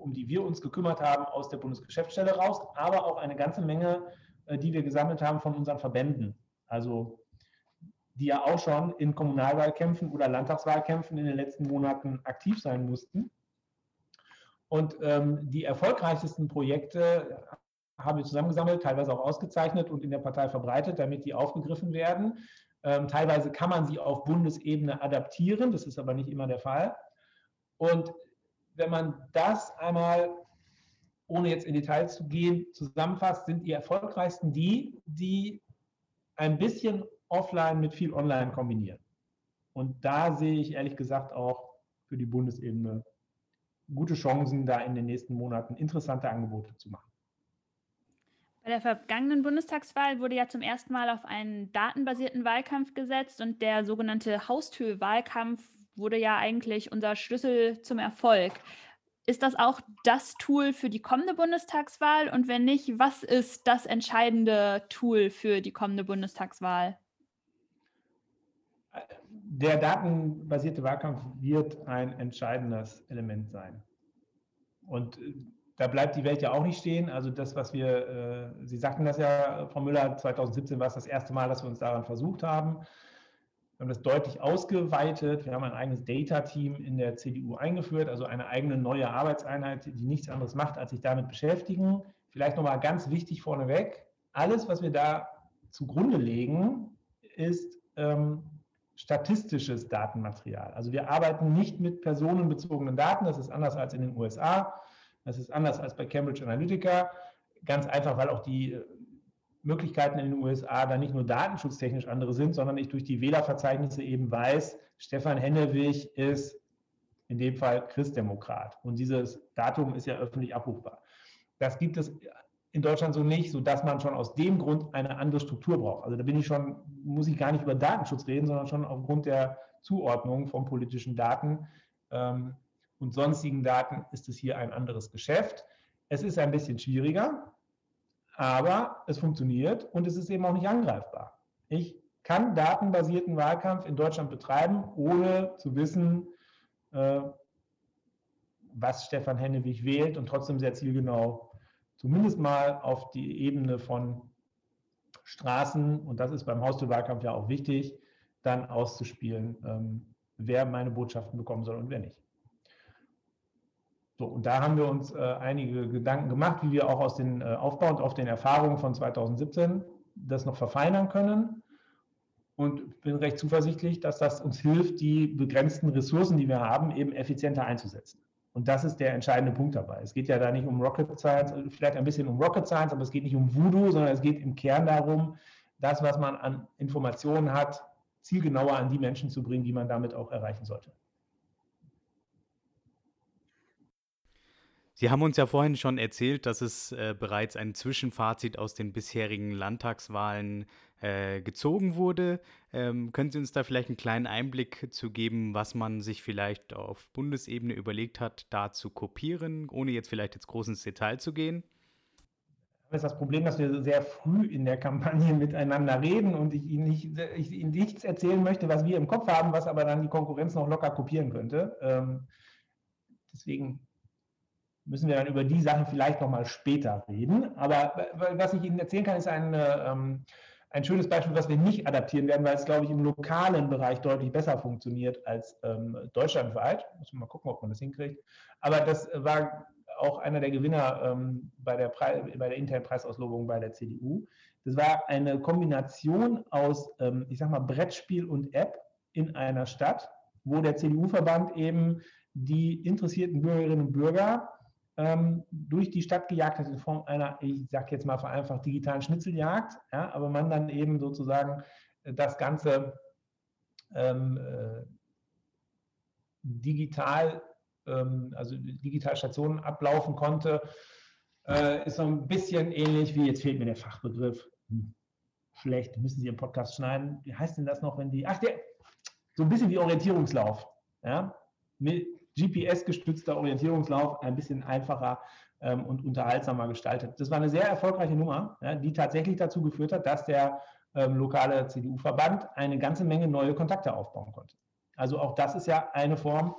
um die wir uns gekümmert haben aus der Bundesgeschäftsstelle raus, aber auch eine ganze Menge, die wir gesammelt haben von unseren Verbänden. Also die ja auch schon in Kommunalwahlkämpfen oder Landtagswahlkämpfen in den letzten Monaten aktiv sein mussten. Und ähm, die erfolgreichsten Projekte haben wir zusammengesammelt, teilweise auch ausgezeichnet und in der Partei verbreitet, damit die aufgegriffen werden. Ähm, teilweise kann man sie auf Bundesebene adaptieren, das ist aber nicht immer der Fall. Und wenn man das einmal, ohne jetzt in Details zu gehen, zusammenfasst, sind die erfolgreichsten die, die ein bisschen offline mit viel online kombinieren. Und da sehe ich ehrlich gesagt auch für die Bundesebene gute Chancen, da in den nächsten Monaten interessante Angebote zu machen. Bei der vergangenen Bundestagswahl wurde ja zum ersten Mal auf einen datenbasierten Wahlkampf gesetzt und der sogenannte Haustürwahlkampf wurde ja eigentlich unser Schlüssel zum Erfolg. Ist das auch das Tool für die kommende Bundestagswahl? Und wenn nicht, was ist das entscheidende Tool für die kommende Bundestagswahl? Der datenbasierte Wahlkampf wird ein entscheidendes Element sein. Und da bleibt die Welt ja auch nicht stehen. Also das, was wir, äh, Sie sagten das ja, Frau Müller, 2017 war es das erste Mal, dass wir uns daran versucht haben. Wir haben das deutlich ausgeweitet. Wir haben ein eigenes Data-Team in der CDU eingeführt, also eine eigene neue Arbeitseinheit, die nichts anderes macht, als sich damit beschäftigen. Vielleicht nochmal ganz wichtig vorneweg, alles, was wir da zugrunde legen, ist ähm, statistisches Datenmaterial. Also wir arbeiten nicht mit personenbezogenen Daten, das ist anders als in den USA. Das ist anders als bei Cambridge Analytica. Ganz einfach, weil auch die äh, Möglichkeiten in den USA da nicht nur datenschutztechnisch andere sind, sondern ich durch die Wählerverzeichnisse eben weiß, Stefan Hennewig ist in dem Fall Christdemokrat. Und dieses Datum ist ja öffentlich abrufbar. Das gibt es in Deutschland so nicht, sodass man schon aus dem Grund eine andere Struktur braucht. Also da bin ich schon, muss ich gar nicht über Datenschutz reden, sondern schon aufgrund der Zuordnung von politischen Daten ähm, und sonstigen Daten ist es hier ein anderes Geschäft. Es ist ein bisschen schwieriger, aber es funktioniert und es ist eben auch nicht angreifbar. Ich kann datenbasierten Wahlkampf in Deutschland betreiben, ohne zu wissen, äh, was Stefan Hennewig wählt und trotzdem sehr zielgenau, zumindest mal auf die Ebene von Straßen, und das ist beim Haustürwahlkampf ja auch wichtig, dann auszuspielen, ähm, wer meine Botschaften bekommen soll und wer nicht. So, und da haben wir uns äh, einige Gedanken gemacht, wie wir auch aus den äh, aufbauend auf den Erfahrungen von 2017 das noch verfeinern können. Und bin recht zuversichtlich, dass das uns hilft, die begrenzten Ressourcen, die wir haben, eben effizienter einzusetzen. Und das ist der entscheidende Punkt dabei. Es geht ja da nicht um Rocket Science, vielleicht ein bisschen um Rocket Science, aber es geht nicht um Voodoo, sondern es geht im Kern darum, das, was man an Informationen hat, zielgenauer an die Menschen zu bringen, die man damit auch erreichen sollte. Sie haben uns ja vorhin schon erzählt, dass es äh, bereits ein Zwischenfazit aus den bisherigen Landtagswahlen äh, gezogen wurde. Ähm, können Sie uns da vielleicht einen kleinen Einblick zu geben, was man sich vielleicht auf Bundesebene überlegt hat, da zu kopieren, ohne jetzt vielleicht jetzt groß ins Detail zu gehen? Ist das Problem, dass wir sehr früh in der Kampagne miteinander reden und ich Ihnen, nicht, ich Ihnen nichts erzählen möchte, was wir im Kopf haben, was aber dann die Konkurrenz noch locker kopieren könnte. Ähm, deswegen müssen wir dann über die Sachen vielleicht nochmal später reden. Aber was ich Ihnen erzählen kann, ist ein, ähm, ein schönes Beispiel, was wir nicht adaptieren werden, weil es, glaube ich, im lokalen Bereich deutlich besser funktioniert als ähm, deutschlandweit. Muss man mal gucken, ob man das hinkriegt. Aber das war auch einer der Gewinner ähm, bei, der bei der internen Preisauslobung bei der CDU. Das war eine Kombination aus, ähm, ich sag mal, Brettspiel und App in einer Stadt, wo der CDU-Verband eben die interessierten Bürgerinnen und Bürger ähm, durch die Stadt gejagt hat in Form einer, ich sage jetzt mal vereinfacht, digitalen Schnitzeljagd, ja, aber man dann eben sozusagen das Ganze ähm, äh, digital, ähm, also digital Stationen ablaufen konnte, äh, ist so ein bisschen ähnlich wie, jetzt fehlt mir der Fachbegriff, hm, schlecht, müssen Sie im Podcast schneiden. Wie heißt denn das noch, wenn die, ach, der, so ein bisschen wie Orientierungslauf, ja, mit, GPS-gestützter Orientierungslauf ein bisschen einfacher ähm, und unterhaltsamer gestaltet. Das war eine sehr erfolgreiche Nummer, ja, die tatsächlich dazu geführt hat, dass der ähm, lokale CDU-Verband eine ganze Menge neue Kontakte aufbauen konnte. Also auch das ist ja eine Form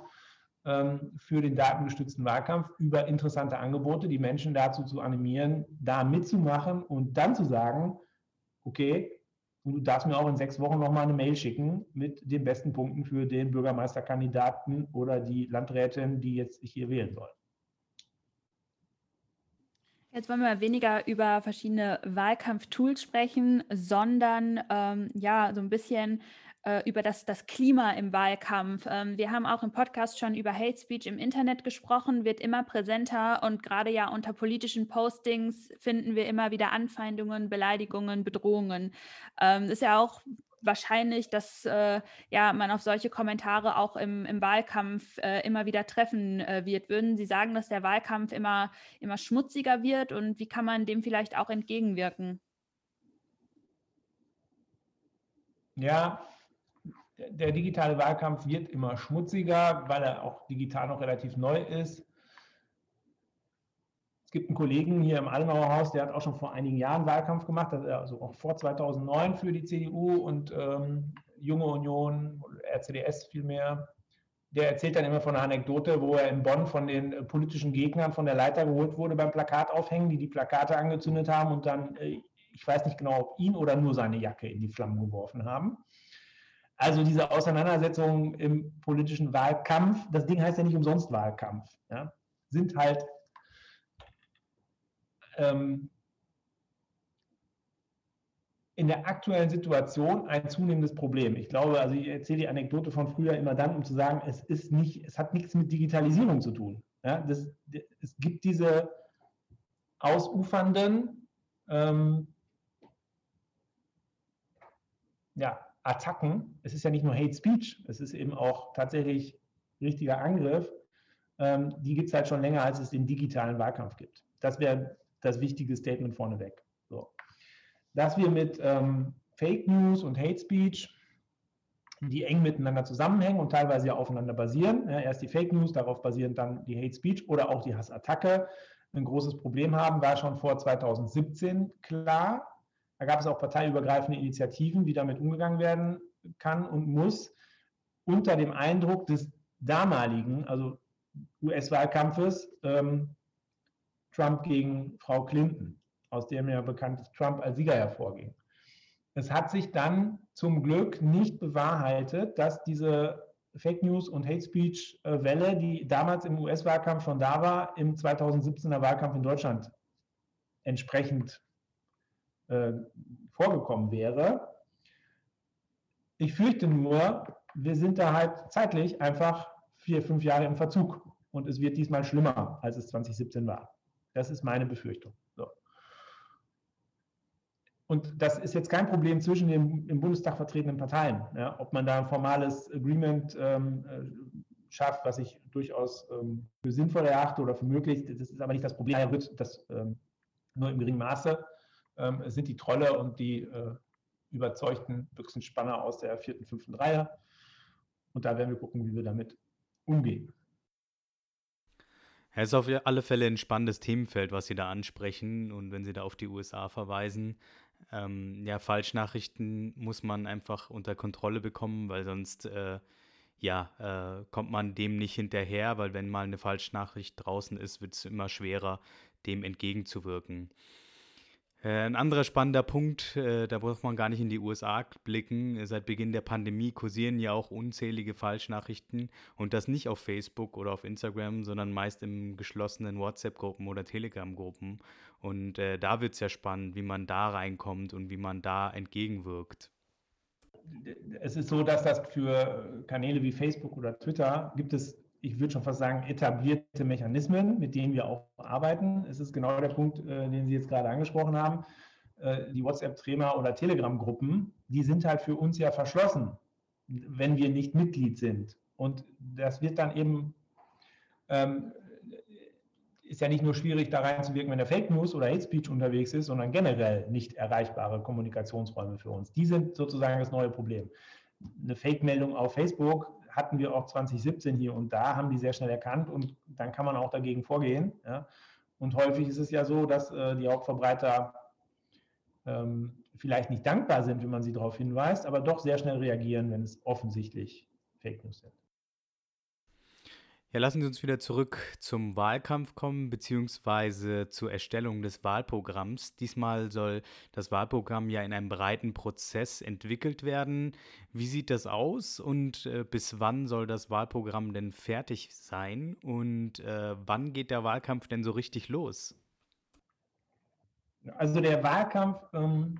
ähm, für den datengestützten Wahlkampf über interessante Angebote, die Menschen dazu zu animieren, da mitzumachen und dann zu sagen, okay, du darfst mir auch in sechs Wochen nochmal eine Mail schicken mit den besten Punkten für den Bürgermeisterkandidaten oder die Landrätin, die jetzt ich hier wählen soll. Jetzt wollen wir weniger über verschiedene Wahlkampftools sprechen, sondern ähm, ja, so ein bisschen äh, über das, das Klima im Wahlkampf. Ähm, wir haben auch im Podcast schon über Hate Speech im Internet gesprochen, wird immer präsenter und gerade ja unter politischen Postings finden wir immer wieder Anfeindungen, Beleidigungen, Bedrohungen. Ähm, ist ja auch wahrscheinlich, dass äh, ja, man auf solche Kommentare auch im, im Wahlkampf äh, immer wieder treffen äh, wird. Würden Sie sagen, dass der Wahlkampf immer, immer schmutziger wird und wie kann man dem vielleicht auch entgegenwirken? Ja, der digitale Wahlkampf wird immer schmutziger, weil er auch digital noch relativ neu ist. Es gibt einen Kollegen hier im Adenauer Haus, der hat auch schon vor einigen Jahren Wahlkampf gemacht, also auch vor 2009 für die CDU und ähm, Junge Union, RCDS vielmehr. Der erzählt dann immer von einer Anekdote, wo er in Bonn von den politischen Gegnern von der Leiter geholt wurde beim Plakataufhängen, die die Plakate angezündet haben und dann, äh, ich weiß nicht genau, ob ihn oder nur seine Jacke in die Flammen geworfen haben. Also diese Auseinandersetzungen im politischen Wahlkampf, das Ding heißt ja nicht umsonst Wahlkampf, ja, sind halt ähm, in der aktuellen Situation ein zunehmendes Problem. Ich glaube, also ich erzähle die Anekdote von früher immer dann, um zu sagen, es ist nicht, es hat nichts mit Digitalisierung zu tun. Ja, das, es gibt diese ausufernden ähm, ja, Attacken, es ist ja nicht nur Hate Speech, es ist eben auch tatsächlich richtiger Angriff, ähm, die gibt es halt schon länger, als es den digitalen Wahlkampf gibt. Das wäre das wichtige Statement vorneweg. So. Dass wir mit ähm, Fake News und Hate Speech, die eng miteinander zusammenhängen und teilweise ja aufeinander basieren, ja, erst die Fake News, darauf basierend dann die Hate Speech oder auch die Hassattacke, ein großes Problem haben, war schon vor 2017 klar. Da gab es auch parteiübergreifende Initiativen, wie damit umgegangen werden kann und muss, unter dem Eindruck des damaligen, also US-Wahlkampfes, ähm, Trump gegen Frau Clinton, aus dem ja bekannt ist, Trump als Sieger hervorging. Es hat sich dann zum Glück nicht bewahrheitet, dass diese Fake News und Hate Speech Welle, die damals im US-Wahlkampf schon da war, im 2017er Wahlkampf in Deutschland entsprechend äh, vorgekommen wäre. Ich fürchte nur, wir sind da halt zeitlich einfach vier, fünf Jahre im Verzug und es wird diesmal schlimmer, als es 2017 war. Das ist meine Befürchtung. So. Und das ist jetzt kein Problem zwischen den im Bundestag vertretenen Parteien, ja, ob man da ein formales Agreement ähm, äh, schafft, was ich durchaus ähm, für sinnvoll erachte oder für möglich. Das ist aber nicht das Problem. Das ähm, nur im geringen Maße ähm, sind die Trolle und die äh, überzeugten Büchsenspanner aus der vierten, fünften Reihe. Und da werden wir gucken, wie wir damit umgehen. Es ist auf alle Fälle ein spannendes Themenfeld, was Sie da ansprechen. Und wenn Sie da auf die USA verweisen, ähm, ja, Falschnachrichten muss man einfach unter Kontrolle bekommen, weil sonst äh, ja, äh, kommt man dem nicht hinterher, weil wenn mal eine Falschnachricht draußen ist, wird es immer schwerer, dem entgegenzuwirken. Äh, ein anderer spannender Punkt, äh, da muss man gar nicht in die USA blicken. Seit Beginn der Pandemie kursieren ja auch unzählige Falschnachrichten und das nicht auf Facebook oder auf Instagram, sondern meist in geschlossenen WhatsApp-Gruppen oder Telegram-Gruppen. Und äh, da wird es ja spannend, wie man da reinkommt und wie man da entgegenwirkt. Es ist so, dass das für Kanäle wie Facebook oder Twitter gibt es ich würde schon fast sagen, etablierte Mechanismen, mit denen wir auch arbeiten. Es ist genau der Punkt, äh, den Sie jetzt gerade angesprochen haben. Äh, die WhatsApp-Trema oder Telegram-Gruppen, die sind halt für uns ja verschlossen, wenn wir nicht Mitglied sind. Und das wird dann eben, ähm, ist ja nicht nur schwierig, da reinzuwirken, wenn der Fake News oder Hate Speech unterwegs ist, sondern generell nicht erreichbare Kommunikationsräume für uns. Die sind sozusagen das neue Problem. Eine Fake-Meldung auf Facebook hatten wir auch 2017 hier und da, haben die sehr schnell erkannt und dann kann man auch dagegen vorgehen. Ja. Und häufig ist es ja so, dass äh, die Hauptverbreiter ähm, vielleicht nicht dankbar sind, wenn man sie darauf hinweist, aber doch sehr schnell reagieren, wenn es offensichtlich Fake News sind. Ja, lassen Sie uns wieder zurück zum Wahlkampf kommen, beziehungsweise zur Erstellung des Wahlprogramms. Diesmal soll das Wahlprogramm ja in einem breiten Prozess entwickelt werden. Wie sieht das aus und äh, bis wann soll das Wahlprogramm denn fertig sein und äh, wann geht der Wahlkampf denn so richtig los? Also der Wahlkampf, ähm,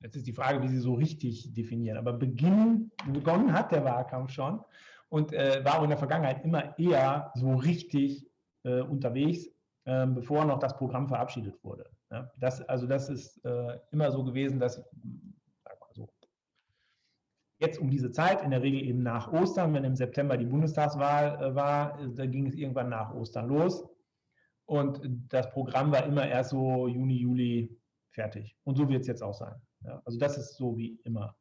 jetzt ist die Frage, wie Sie so richtig definieren, aber beginnen, begonnen hat der Wahlkampf schon und äh, war in der Vergangenheit immer eher so richtig äh, unterwegs, äh, bevor noch das Programm verabschiedet wurde. Ja, das, also das ist äh, immer so gewesen, dass so, jetzt um diese Zeit, in der Regel eben nach Ostern, wenn im September die Bundestagswahl äh, war, da ging es irgendwann nach Ostern los. Und das Programm war immer erst so Juni, Juli fertig. Und so wird es jetzt auch sein. Ja, also das ist so wie immer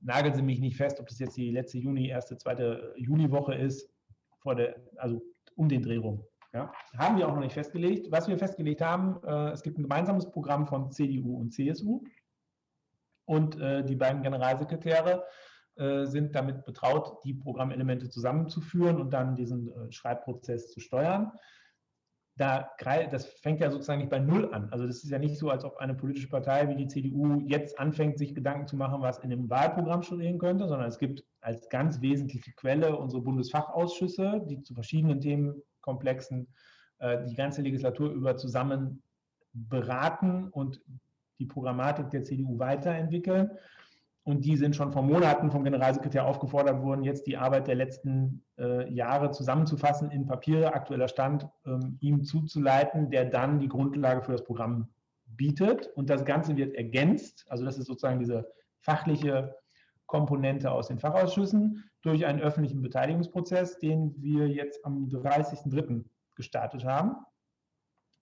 nageln Sie mich nicht fest, ob das jetzt die letzte Juni, erste, zweite Juliwoche ist, vor der, also um den Dreh rum. Ja, haben wir auch noch nicht festgelegt. Was wir festgelegt haben, äh, es gibt ein gemeinsames Programm von CDU und CSU und äh, die beiden Generalsekretäre äh, sind damit betraut, die Programmelemente zusammenzuführen und dann diesen äh, Schreibprozess zu steuern da, das fängt ja sozusagen nicht bei Null an. Also das ist ja nicht so, als ob eine politische Partei wie die CDU jetzt anfängt, sich Gedanken zu machen, was in dem Wahlprogramm stehen könnte, sondern es gibt als ganz wesentliche Quelle unsere Bundesfachausschüsse, die zu verschiedenen Themenkomplexen äh, die ganze Legislatur über zusammen beraten und die Programmatik der CDU weiterentwickeln. Und die sind schon vor Monaten vom Generalsekretär aufgefordert worden, jetzt die Arbeit der letzten äh, Jahre zusammenzufassen in Papiere, aktueller Stand, ähm, ihm zuzuleiten, der dann die Grundlage für das Programm bietet. Und das Ganze wird ergänzt, also das ist sozusagen diese fachliche Komponente aus den Fachausschüssen, durch einen öffentlichen Beteiligungsprozess, den wir jetzt am 30.03. gestartet haben.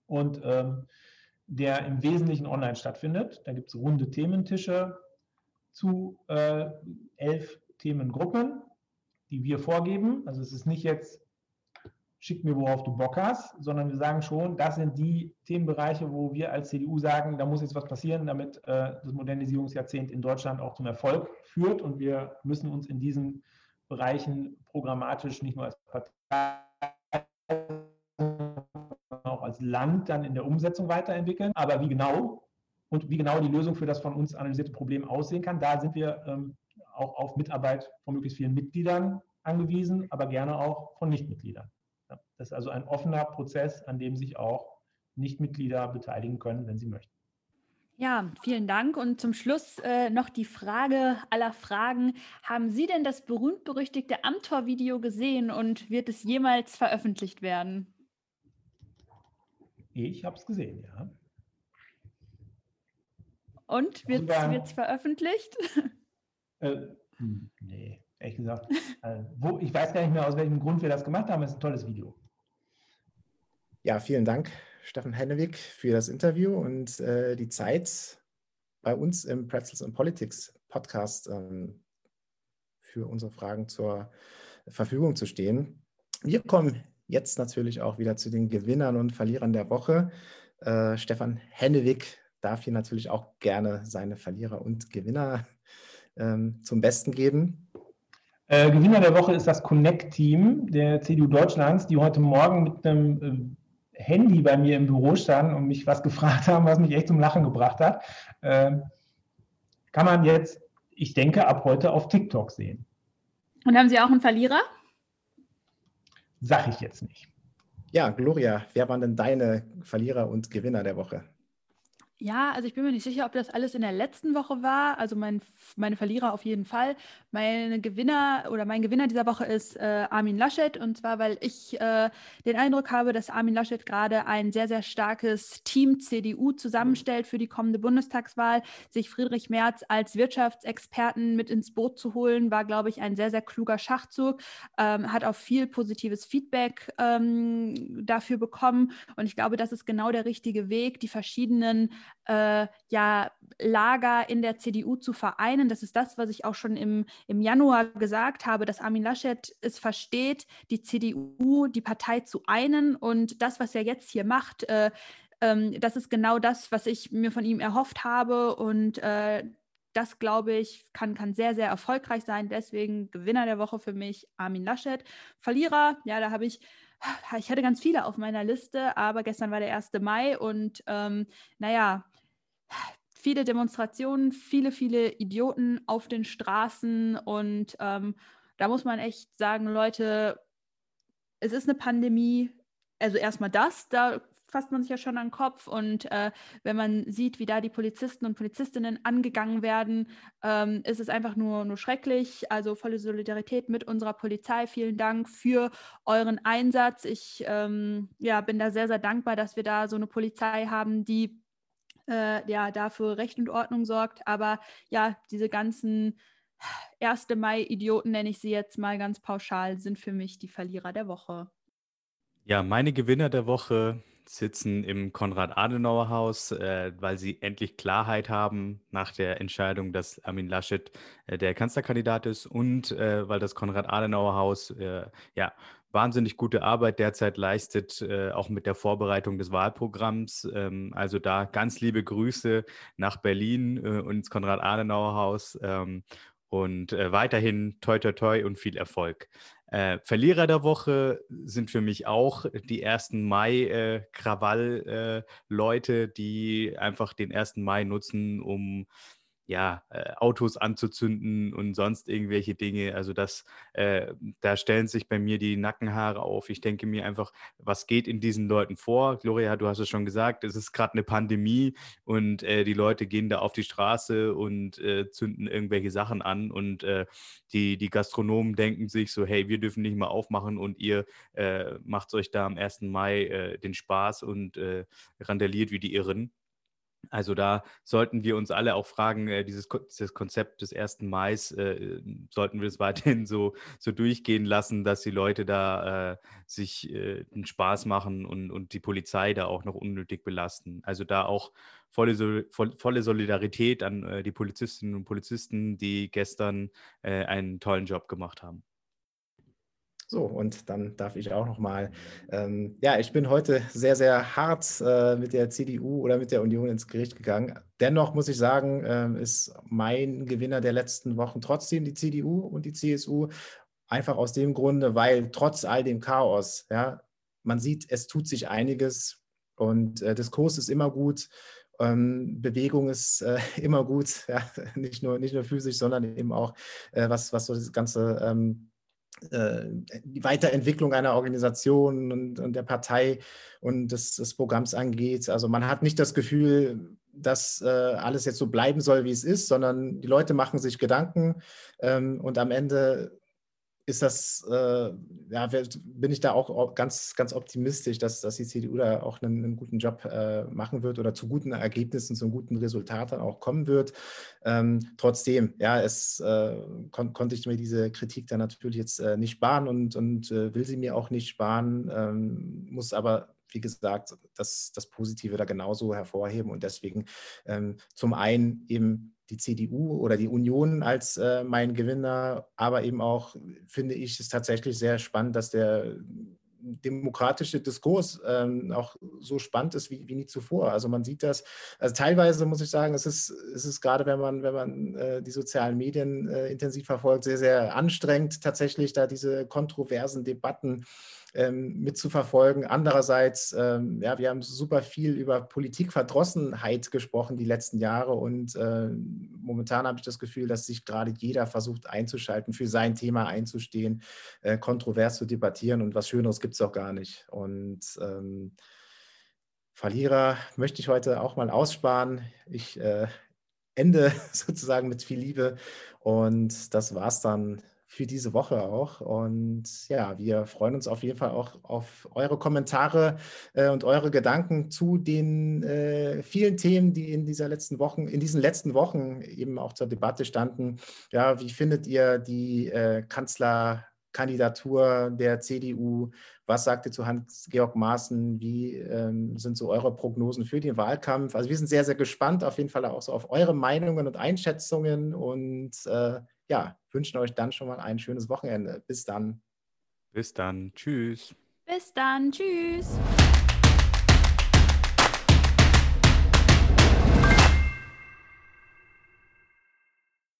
Und ähm, der im Wesentlichen online stattfindet. Da gibt es runde Thementische, zu äh, elf Themengruppen, die wir vorgeben. Also es ist nicht jetzt, schick mir, worauf du Bock hast, sondern wir sagen schon, das sind die Themenbereiche, wo wir als CDU sagen, da muss jetzt was passieren, damit äh, das Modernisierungsjahrzehnt in Deutschland auch zum Erfolg führt. Und wir müssen uns in diesen Bereichen programmatisch nicht nur als Partei, auch als Land dann in der Umsetzung weiterentwickeln. Aber wie genau, und wie genau die Lösung für das von uns analysierte Problem aussehen kann. Da sind wir ähm, auch auf Mitarbeit von möglichst vielen Mitgliedern angewiesen, aber gerne auch von Nichtmitgliedern. Ja, das ist also ein offener Prozess, an dem sich auch Nichtmitglieder beteiligen können, wenn sie möchten. Ja, vielen Dank. Und zum Schluss äh, noch die Frage aller Fragen. Haben Sie denn das berühmt-berüchtigte Amtor-Video gesehen und wird es jemals veröffentlicht werden? Ich habe es gesehen, ja. Und wird es veröffentlicht? Äh, hm, nee, ehrlich gesagt. äh, wo, ich weiß gar nicht mehr, aus welchem Grund wir das gemacht haben. Es ist ein tolles Video. Ja, vielen Dank, Steffen Hennewig, für das Interview und äh, die Zeit bei uns im Pretzels and Politics Podcast ähm, für unsere Fragen zur Verfügung zu stehen. Wir kommen jetzt natürlich auch wieder zu den Gewinnern und Verlierern der Woche. Äh, Stefan Hennewig darf hier natürlich auch gerne seine Verlierer und Gewinner ähm, zum Besten geben. Äh, Gewinner der Woche ist das Connect-Team der CDU Deutschlands, die heute Morgen mit einem äh, Handy bei mir im Büro stand und mich was gefragt haben, was mich echt zum Lachen gebracht hat, äh, kann man jetzt, ich denke, ab heute auf TikTok sehen. Und haben Sie auch einen Verlierer? Sag ich jetzt nicht. Ja, Gloria, wer waren denn deine Verlierer und Gewinner der Woche? Ja, also ich bin mir nicht sicher, ob das alles in der letzten Woche war. Also mein, meine Verlierer auf jeden Fall. Meine Gewinner oder mein Gewinner dieser Woche ist äh, Armin Laschet. Und zwar, weil ich äh, den Eindruck habe, dass Armin Laschet gerade ein sehr, sehr starkes Team CDU zusammenstellt für die kommende Bundestagswahl. Sich Friedrich Merz als Wirtschaftsexperten mit ins Boot zu holen, war, glaube ich, ein sehr, sehr kluger Schachzug. Ähm, hat auch viel positives Feedback ähm, dafür bekommen. Und ich glaube, das ist genau der richtige Weg, die verschiedenen äh, ja, Lager in der CDU zu vereinen. Das ist das, was ich auch schon im, im Januar gesagt habe, dass Armin Laschet es versteht, die CDU, die Partei zu einen. Und das, was er jetzt hier macht, äh, ähm, das ist genau das, was ich mir von ihm erhofft habe. Und äh, das, glaube ich, kann, kann sehr, sehr erfolgreich sein. Deswegen Gewinner der Woche für mich Armin Laschet. Verlierer, ja, da habe ich ich hatte ganz viele auf meiner Liste, aber gestern war der 1. Mai und ähm, naja, viele Demonstrationen, viele, viele Idioten auf den Straßen und ähm, da muss man echt sagen, Leute, es ist eine Pandemie. Also erstmal das, da fasst man sich ja schon an den Kopf. Und äh, wenn man sieht, wie da die Polizisten und Polizistinnen angegangen werden, ähm, ist es einfach nur, nur schrecklich. Also volle Solidarität mit unserer Polizei. Vielen Dank für euren Einsatz. Ich ähm, ja, bin da sehr, sehr dankbar, dass wir da so eine Polizei haben, die äh, ja dafür Recht und Ordnung sorgt. Aber ja, diese ganzen 1. Mai-Idioten, nenne ich sie jetzt mal ganz pauschal, sind für mich die Verlierer der Woche. Ja, meine Gewinner der Woche sitzen im Konrad-Adenauer-Haus, äh, weil sie endlich Klarheit haben nach der Entscheidung, dass Armin Laschet äh, der Kanzlerkandidat ist und äh, weil das Konrad-Adenauer-Haus äh, ja wahnsinnig gute Arbeit derzeit leistet, äh, auch mit der Vorbereitung des Wahlprogramms. Ähm, also da ganz liebe Grüße nach Berlin äh, und ins Konrad-Adenauer-Haus. Ähm, und weiterhin toi toi toi und viel Erfolg. Äh, Verlierer der Woche sind für mich auch die 1. Mai-Krawall-Leute, äh, äh, die einfach den 1. Mai nutzen, um ja, äh, Autos anzuzünden und sonst irgendwelche Dinge. Also das, äh, da stellen sich bei mir die Nackenhaare auf. Ich denke mir einfach, was geht in diesen Leuten vor? Gloria, du hast es schon gesagt, es ist gerade eine Pandemie und äh, die Leute gehen da auf die Straße und äh, zünden irgendwelche Sachen an und äh, die, die Gastronomen denken sich so, hey, wir dürfen nicht mal aufmachen und ihr macht euch da am 1. Mai den Spaß und randaliert wie die Irren. Also da sollten wir uns alle auch fragen, äh, dieses, dieses, Konzept des 1. Mai, äh, sollten wir es weiterhin so, so durchgehen lassen, dass die Leute da äh, sich äh, einen Spaß machen und, und die Polizei da auch noch unnötig belasten. Also da auch volle, volle Solidarität an äh, die Polizistinnen und Polizisten, die gestern äh, einen tollen Job gemacht haben. So, und dann darf ich auch noch mal, ähm, ja, ich bin heute sehr, sehr hart äh, mit der CDU oder mit der Union ins Gericht gegangen. Dennoch muss ich sagen, ähm, ist mein Gewinner der letzten Wochen trotzdem die CDU und die CSU. Einfach aus dem Grunde, weil trotz all dem Chaos, ja, man sieht, es tut sich einiges und äh, Diskurs ist immer gut. Ähm, Bewegung ist äh, immer gut, ja, nicht, nur, nicht nur physisch, sondern eben auch, äh, was, was so das ganze ähm, äh, die Weiterentwicklung einer Organisation und, und der Partei und des, des, Programms angeht. Also man hat nicht das Gefühl, dass äh, alles jetzt so bleiben soll, wie es ist, sondern die Leute machen sich Gedanken ähm, und am Ende ist das, äh, ja, bin ich da auch ganz, ganz optimistisch, dass, dass die CDU da auch einen, einen guten Job äh, machen wird oder zu guten Ergebnissen, zu guten Resultaten auch kommen wird. Ähm, trotzdem, ja, es äh, kon konnte ich mir diese Kritik dann natürlich jetzt äh, nicht sparen und, und äh, will sie mir auch nicht sparen, ähm, muss aber wie gesagt, das, das Positive da genauso hervorheben und deswegen ähm, zum einen eben die CDU oder die Union als äh, mein Gewinner, aber eben auch finde ich es tatsächlich sehr spannend, dass der demokratische Diskurs ähm, auch so spannend ist wie, wie nie zuvor. Also man sieht das, also teilweise muss ich sagen, es ist, es ist gerade, wenn man, wenn man äh, die sozialen Medien äh, intensiv verfolgt, sehr, sehr anstrengend, tatsächlich da diese kontroversen Debatten ähm, mitzuverfolgen. Andererseits, ähm, ja, wir haben super viel über Politikverdrossenheit gesprochen die letzten Jahre und äh, momentan habe ich das Gefühl, dass sich gerade jeder versucht einzuschalten, für sein Thema einzustehen, äh, kontrovers zu debattieren und was Schöneres gibt es auch gar nicht. Und ähm, Verlierer möchte ich heute auch mal aussparen. Ich äh, ende sozusagen mit viel Liebe und das war es dann für diese Woche auch. Und ja, wir freuen uns auf jeden Fall auch auf eure Kommentare äh, und eure Gedanken zu den äh, vielen Themen, die in dieser letzten Wochen, in diesen letzten Wochen eben auch zur Debatte standen. Ja, wie findet ihr die äh, Kanzlerkandidatur der CDU? Was sagt ihr zu Hans-Georg Maaßen? Wie ähm, sind so eure Prognosen für den Wahlkampf? Also wir sind sehr, sehr gespannt auf jeden Fall auch so auf eure Meinungen und Einschätzungen und äh, ja, wünschen euch dann schon mal ein schönes Wochenende. Bis dann. Bis dann. Tschüss. Bis dann. Tschüss.